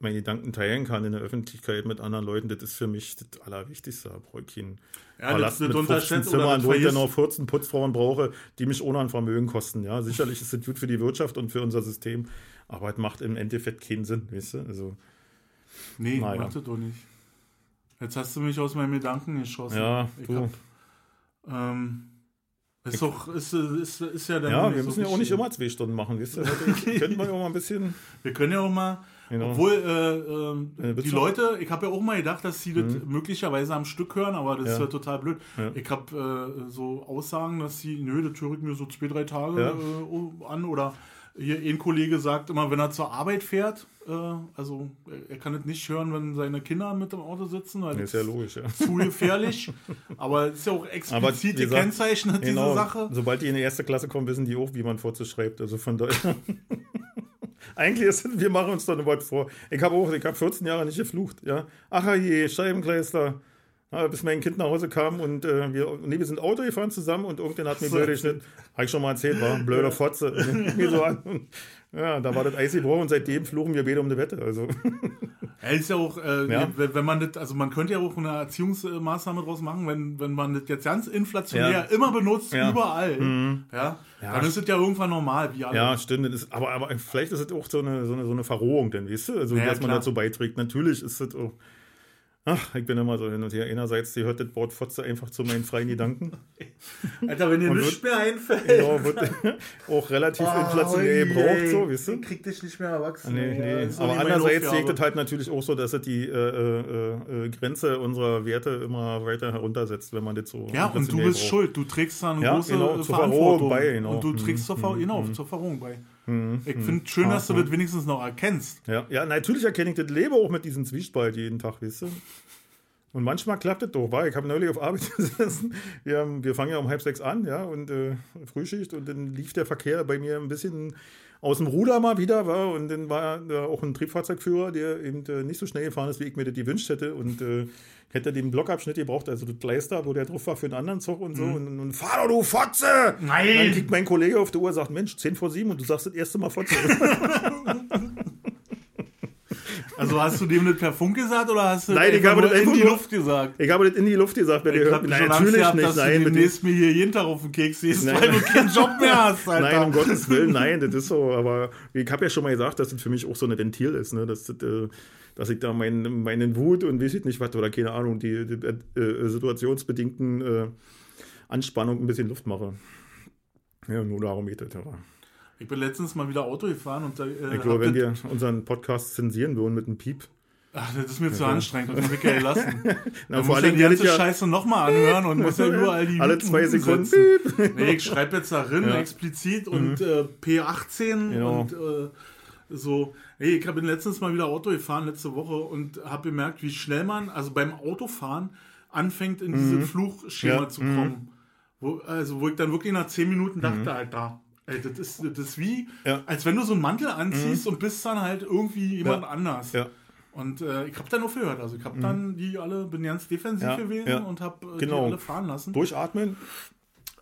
meine Gedanken teilen kann in der Öffentlichkeit mit anderen Leuten, das ist für mich das Allerwichtigste. Da brauche ich keinen ja, Palast mit 15 Zimmern, wo ich dann noch 14 Putzfrauen brauche, die mich ohne ein Vermögen kosten. Ja, sicherlich ist es gut für die Wirtschaft und für unser System, aber es macht im Endeffekt keinen Sinn, weißt du? Also, nee, naja. macht es doch nicht. Jetzt hast du mich aus meinen Gedanken geschossen. Ja, ich du. Hab, ähm, ist doch, ist, ist, ist ja dann. Ja, wir müssen so ja auch nicht immer zwei Stunden machen, wisst ihr? Könnten wir ja auch mal ein bisschen. Wir können ja auch mal. Genau. Obwohl, äh, äh, die Leute, ich habe ja auch mal gedacht, dass sie das mhm. möglicherweise am Stück hören, aber das ja. ist ja total blöd. Ja. Ich habe äh, so Aussagen, dass sie, nö, das höre ich mir so zwei, drei Tage ja. Äh, an oder hier ein Kollege sagt immer, wenn er zur Arbeit fährt, äh, also er kann es nicht hören, wenn seine Kinder mit im Auto sitzen, weil das ist ja logisch, ja. zu gefährlich. Aber es ist ja auch explizit gekennzeichnet, genau, diese Sache. Sobald die in die erste Klasse kommen, wissen die auch, wie man vorzuschreibt. Also von daher. Eigentlich ist wir machen uns doch ein Wort vor. Ich habe auch, ich habe 14 Jahre nicht geflucht, ja. Ach je, Scheibenkleister. Ja, bis mein Kind nach Hause kam und äh, wir, nee, wir sind Auto gefahren zusammen und irgendwann hat mir blöd geschnitten. Habe ich schon mal erzählt, war ein blöder Fotze. mir so an. Ja, da war das Eis gebrochen und seitdem fluchen wir beide um die Wette. Also. Ja, ist ja auch, äh, ja. wenn man das, also man könnte ja auch eine Erziehungsmaßnahme draus machen, wenn, wenn man das jetzt ganz inflationär ja. immer benutzt, überall, mhm. ja, dann ist es ja irgendwann normal, wie alle. Ja, stimmt. Ist, aber, aber vielleicht ist es auch so eine, so eine, so eine Verrohung, denn, weißt du, also, dass man dazu beiträgt. Natürlich ist es auch Ach, ich bin immer so hin und her. Einerseits, die hört das Wort Fotze einfach zu meinen freien Gedanken. Alter, wenn dir nichts mehr einfällt. Genau, wird auch relativ oh, inflationär gebraucht, so, weißt du? Krieg dich nicht mehr erwachsen. Nee, nee. Ja, Aber andererseits ich das halt natürlich auch so, dass es die äh, äh, äh, Grenze unserer Werte immer weiter heruntersetzt, wenn man das so. Ja, und du bist braucht. schuld. Du trägst da eine ja, große genau, Verantwortung. Bei, genau. Und du trägst mhm. zur, genau, mhm. zur Verrohung bei. Mhm. Ich finde schön, dass du das wenigstens noch erkennst. Ja, ja natürlich erkenne ich das Leben auch mit diesem Zwiespalt jeden Tag, weißt du? Und manchmal klappt es doch, weil ich habe neulich auf Arbeit gesessen. Wir, haben, wir fangen ja um halb sechs an, ja, und äh, Frühschicht und dann lief der Verkehr bei mir ein bisschen aus dem Ruder mal wieder, war und dann war da auch ein Triebfahrzeugführer, der eben äh, nicht so schnell gefahren ist, wie ich mir das gewünscht hätte und äh, hätte den Blockabschnitt gebraucht, also das Gleister, wo der drauf war für einen anderen Zug und so mhm. und, und fahr doch, du Fotze! Nein! Und dann kriegt mein Kollege auf der Uhr und sagt, Mensch, 10 vor 7 und du sagst das erste Mal Fotze. Also hast du dem das per Funk gesagt oder hast du nein, ich habe das in die Luft gesagt? Ich habe das in die Luft gesagt, wenn ich ihr hört. Nein, natürlich gehabt, nicht. Dass nein, du demnächst mir hier jeden Tag auf den Keks siehst, weil du keinen Job mehr hast. Alter. Nein, um Gottes Willen, nein, das ist so. Aber ich habe ja schon mal gesagt, dass das für mich auch so ein Ventil ist, ne? dass, das, äh, dass ich da meinen, meinen Wut und weiß ich nicht was oder keine Ahnung, die, die äh, situationsbedingten äh, Anspannung ein bisschen Luft mache. Ja, nur darum geht es. Aber. Ich bin letztens mal wieder Auto gefahren und da, äh, Ich glaube, wenn wir unseren Podcast zensieren würden mit einem Piep. Ach, das ist mir zu anstrengend, das muss ich ja lassen. Na, vor allem ja die ganze ja Scheiße nochmal anhören und muss ja überall die Alle zwei Sekunden. nee, ich schreibe jetzt darin ja. explizit und mhm. äh, P18 genau. und äh, so. Hey, ich habe letztens mal wieder Auto gefahren, letzte Woche, und habe gemerkt, wie schnell man, also beim Autofahren, anfängt, in mhm. dieses Fluchschema ja. zu kommen. Mhm. Wo, also, wo ich dann wirklich nach 10 Minuten dachte, mhm. Alter, Ey, das, ist, das ist wie, ja. als wenn du so einen Mantel anziehst mhm. und bist dann halt irgendwie jemand ja. anders. Ja. Und äh, ich habe dann aufgehört. Also ich habe mhm. dann die alle, bin ganz defensiv ja. gewesen und habe äh, genau. die alle fahren lassen. Durchatmen.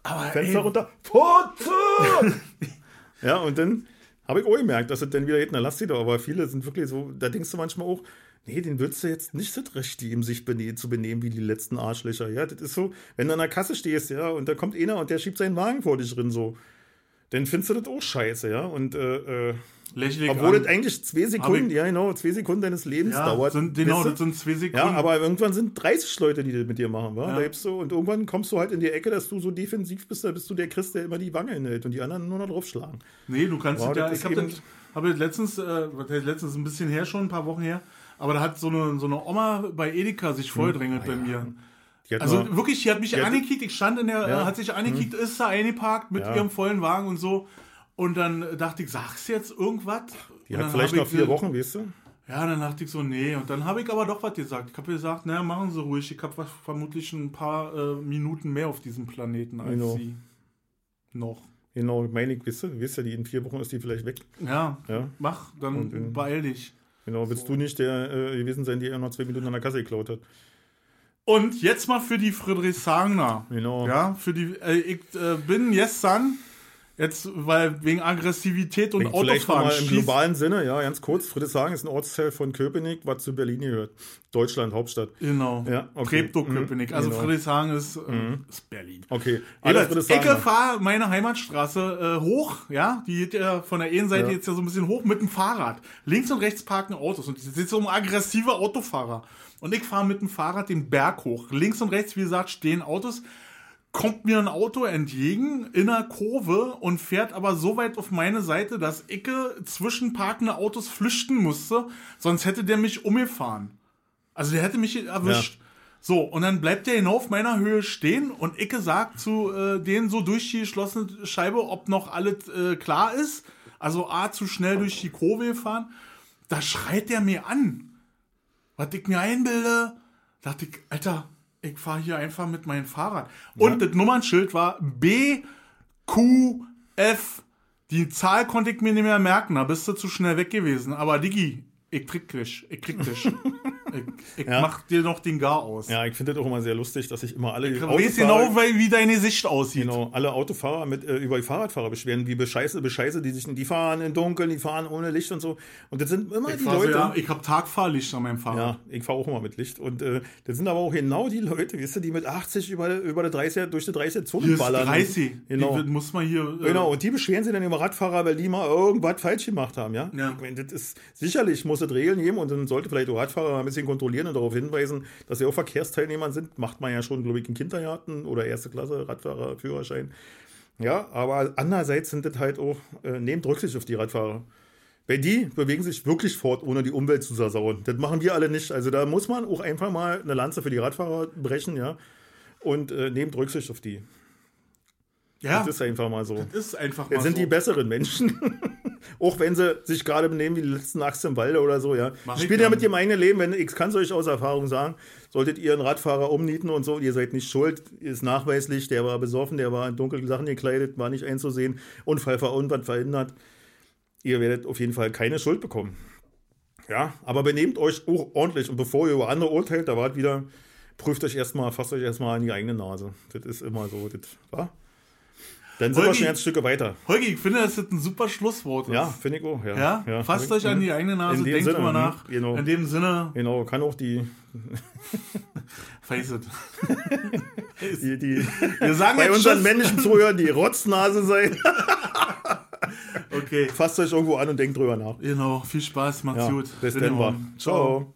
Aber Fenster ey. runter. Putze! ja, und dann habe ich auch gemerkt, dass es dann wieder geht, na lass sie doch. Aber viele sind wirklich so, da denkst du manchmal auch, nee, den würdest du jetzt nicht so richtig im sich bene zu benehmen wie die letzten Arschlöcher. Ja, das ist so, wenn du an der Kasse stehst, ja, und da kommt einer und der schiebt seinen Wagen vor dich drin so dann findest du das auch scheiße, ja. Und äh, äh obwohl an. das eigentlich zwei Sekunden, ja genau, zwei Sekunden deines Lebens ja, dauert. Sind, genau, das sind zwei Sekunden. Ja, aber irgendwann sind 30 Leute, die das mit dir machen, wa? Ja. Da du, und irgendwann kommst du halt in die Ecke, dass du so defensiv bist, da bist du der Christ, der immer die Wange hinhält und die anderen nur noch draufschlagen. Nee, du kannst wow, ja, ich habe das, hab das letztens, äh, letztens ein bisschen her schon, ein paar Wochen her, aber da hat so eine, so eine Oma bei Edeka sich vorgedrängelt hm. bei mir. Also mal, wirklich, die hat mich die angekickt, ich stand in der, ja. hat sich angekickt, hm. ist da eingeparkt mit ja. ihrem vollen Wagen und so. Und dann dachte ich, sag's jetzt irgendwas? Die hat vielleicht noch vier Wochen, weißt du? Ja, dann dachte ich so, nee. Und dann habe ich aber doch was gesagt. Ich habe gesagt, naja, machen Sie ruhig. Ich habe vermutlich ein paar äh, Minuten mehr auf diesem Planeten als genau. Sie. Noch. Genau, meine ich, wisst ihr, wisst ihr, die in vier Wochen ist die vielleicht weg. Ja, ja. mach, dann und, beeil dich. Genau, willst du nicht der äh, gewesen sein, der noch zwei Minuten an der Kasse geklaut hat? Und jetzt mal für die Friedrichshagener. Genau. Ja, für die, äh, ich äh, bin gestern, jetzt, weil wegen Aggressivität und Vielleicht Autofahren. nochmal im globalen Sinne, ja, ganz kurz. Friedrichshagen ist ein Ortsteil von Köpenick, was zu Berlin gehört. Deutschland, Hauptstadt. Genau. Ja, okay. Treptow-Köpenick. Mhm, Also genau. Friedrichshagen ist, äh, ist Berlin. Okay, alle Jedenfalls, ich fahre meine Heimatstraße äh, hoch, ja, die geht ja von der einen Seite Ja. jetzt ja so ein bisschen hoch mit dem Fahrrad. Links und rechts parken Autos und das sind so aggressive Autofahrer. Und ich fahre mit dem Fahrrad den Berg hoch. Links und rechts, wie gesagt, stehen Autos. Kommt mir ein Auto entgegen in einer Kurve und fährt aber so weit auf meine Seite, dass ich zwischen parkende Autos flüchten musste, sonst hätte der mich umgefahren. Also der hätte mich erwischt. So, und dann bleibt der genau auf meiner Höhe stehen und Icke sagt zu äh, denen so durch die geschlossene Scheibe, ob noch alles äh, klar ist. Also A, zu schnell durch die Kurve fahren. Da schreit der mir an. Was ich mir einbilde, dachte ich, Alter, ich fahre hier einfach mit meinem Fahrrad. Und das Nummernschild war B, Q, F. Die Zahl konnte ich mir nicht mehr merken, da bist du zu schnell weg gewesen. Aber Diggi, ich krieg dich, ich krieg dich. ich ich Ja. mach dir noch den Gar aus. Ja, ich finde das auch immer sehr lustig, dass sich immer alle Ich weiß genau, wie deine Sicht aussieht. Genau, alle Autofahrer mit äh, über die Fahrradfahrer beschweren, wie bescheiße, bescheiße, die sich, die fahren im Dunkeln, die fahren ohne Licht und so. Und das sind immer Ich, die fahr so, Leute. ja, ich habe Tagfahrlicht an meinem Fahrrad. Ja, ich fahre auch immer mit Licht. Und äh, das sind aber auch genau die Leute, weißt du, die mit 80 über, über der 30er, durch die 30er Zone Hier ist ballern. 30. Genau. Die muss man hier. Äh, Genau, und die beschweren sich dann über Radfahrer, weil die mal irgendwas falsch gemacht haben, ja? Ja. Ich meine, das ist, sicherlich muss es Regeln geben und dann sollte vielleicht auch Radfahrer mal ein bisschen kontrollieren und darauf hinweisen, dass sie auch Verkehrsteilnehmer sind. Macht man ja schon, glaube ich, in Kindergarten oder erste Klasse Radfahrer, Führerschein. Ja, aber andererseits sind das halt auch, äh, nehmt Rücksicht auf die Radfahrer. Weil die bewegen sich wirklich fort, ohne die Umwelt zu zersauen. Das machen wir alle nicht. Also da muss man auch einfach mal eine Lanze für die Radfahrer brechen, ja. Und äh, nehmt Rücksicht auf die. ja, Das ist einfach mal so. das ist einfach mal Jetzt sind so. die besseren Menschen. Auch wenn sie sich gerade benehmen wie die letzten Axt im Walde oder so, ja. Mach ich Spielt ja mit ihrem eigenen Leben. Wenn, ich kann es euch aus Erfahrung sagen, solltet ihr einen Radfahrer umnieten und so, ihr seid nicht schuld, ist nachweislich, der war besoffen, der war in dunklen Sachen gekleidet, war nicht einzusehen, Unfall verunfallt, verhindert. Ihr werdet auf jeden Fall keine Schuld bekommen. Ja, aber benehmt euch auch ordentlich und bevor ihr über andere urteilt, da wart wieder, prüft euch erstmal, fasst euch erstmal an die eigene Nase. Das ist immer so, das, wa? Dann sind wir Holgi. schon jetzt Stücke weiter. Holgi, ich finde, das ist ein super Schlusswort. Ja, finde ich auch. Ja, Ja, ja fasst euch an die eigene Nase, denkt Sinne, drüber hm, nach. Genau, In dem Sinne, genau, kann auch die, face it. die, die Wir sagen bei unseren Tschüss. männlichen Zuhörern die Rotznase sein. Okay, Fasst euch irgendwo an und denkt drüber nach. genau. Viel Spaß, macht's Ja, gut. bis dann. Ciao.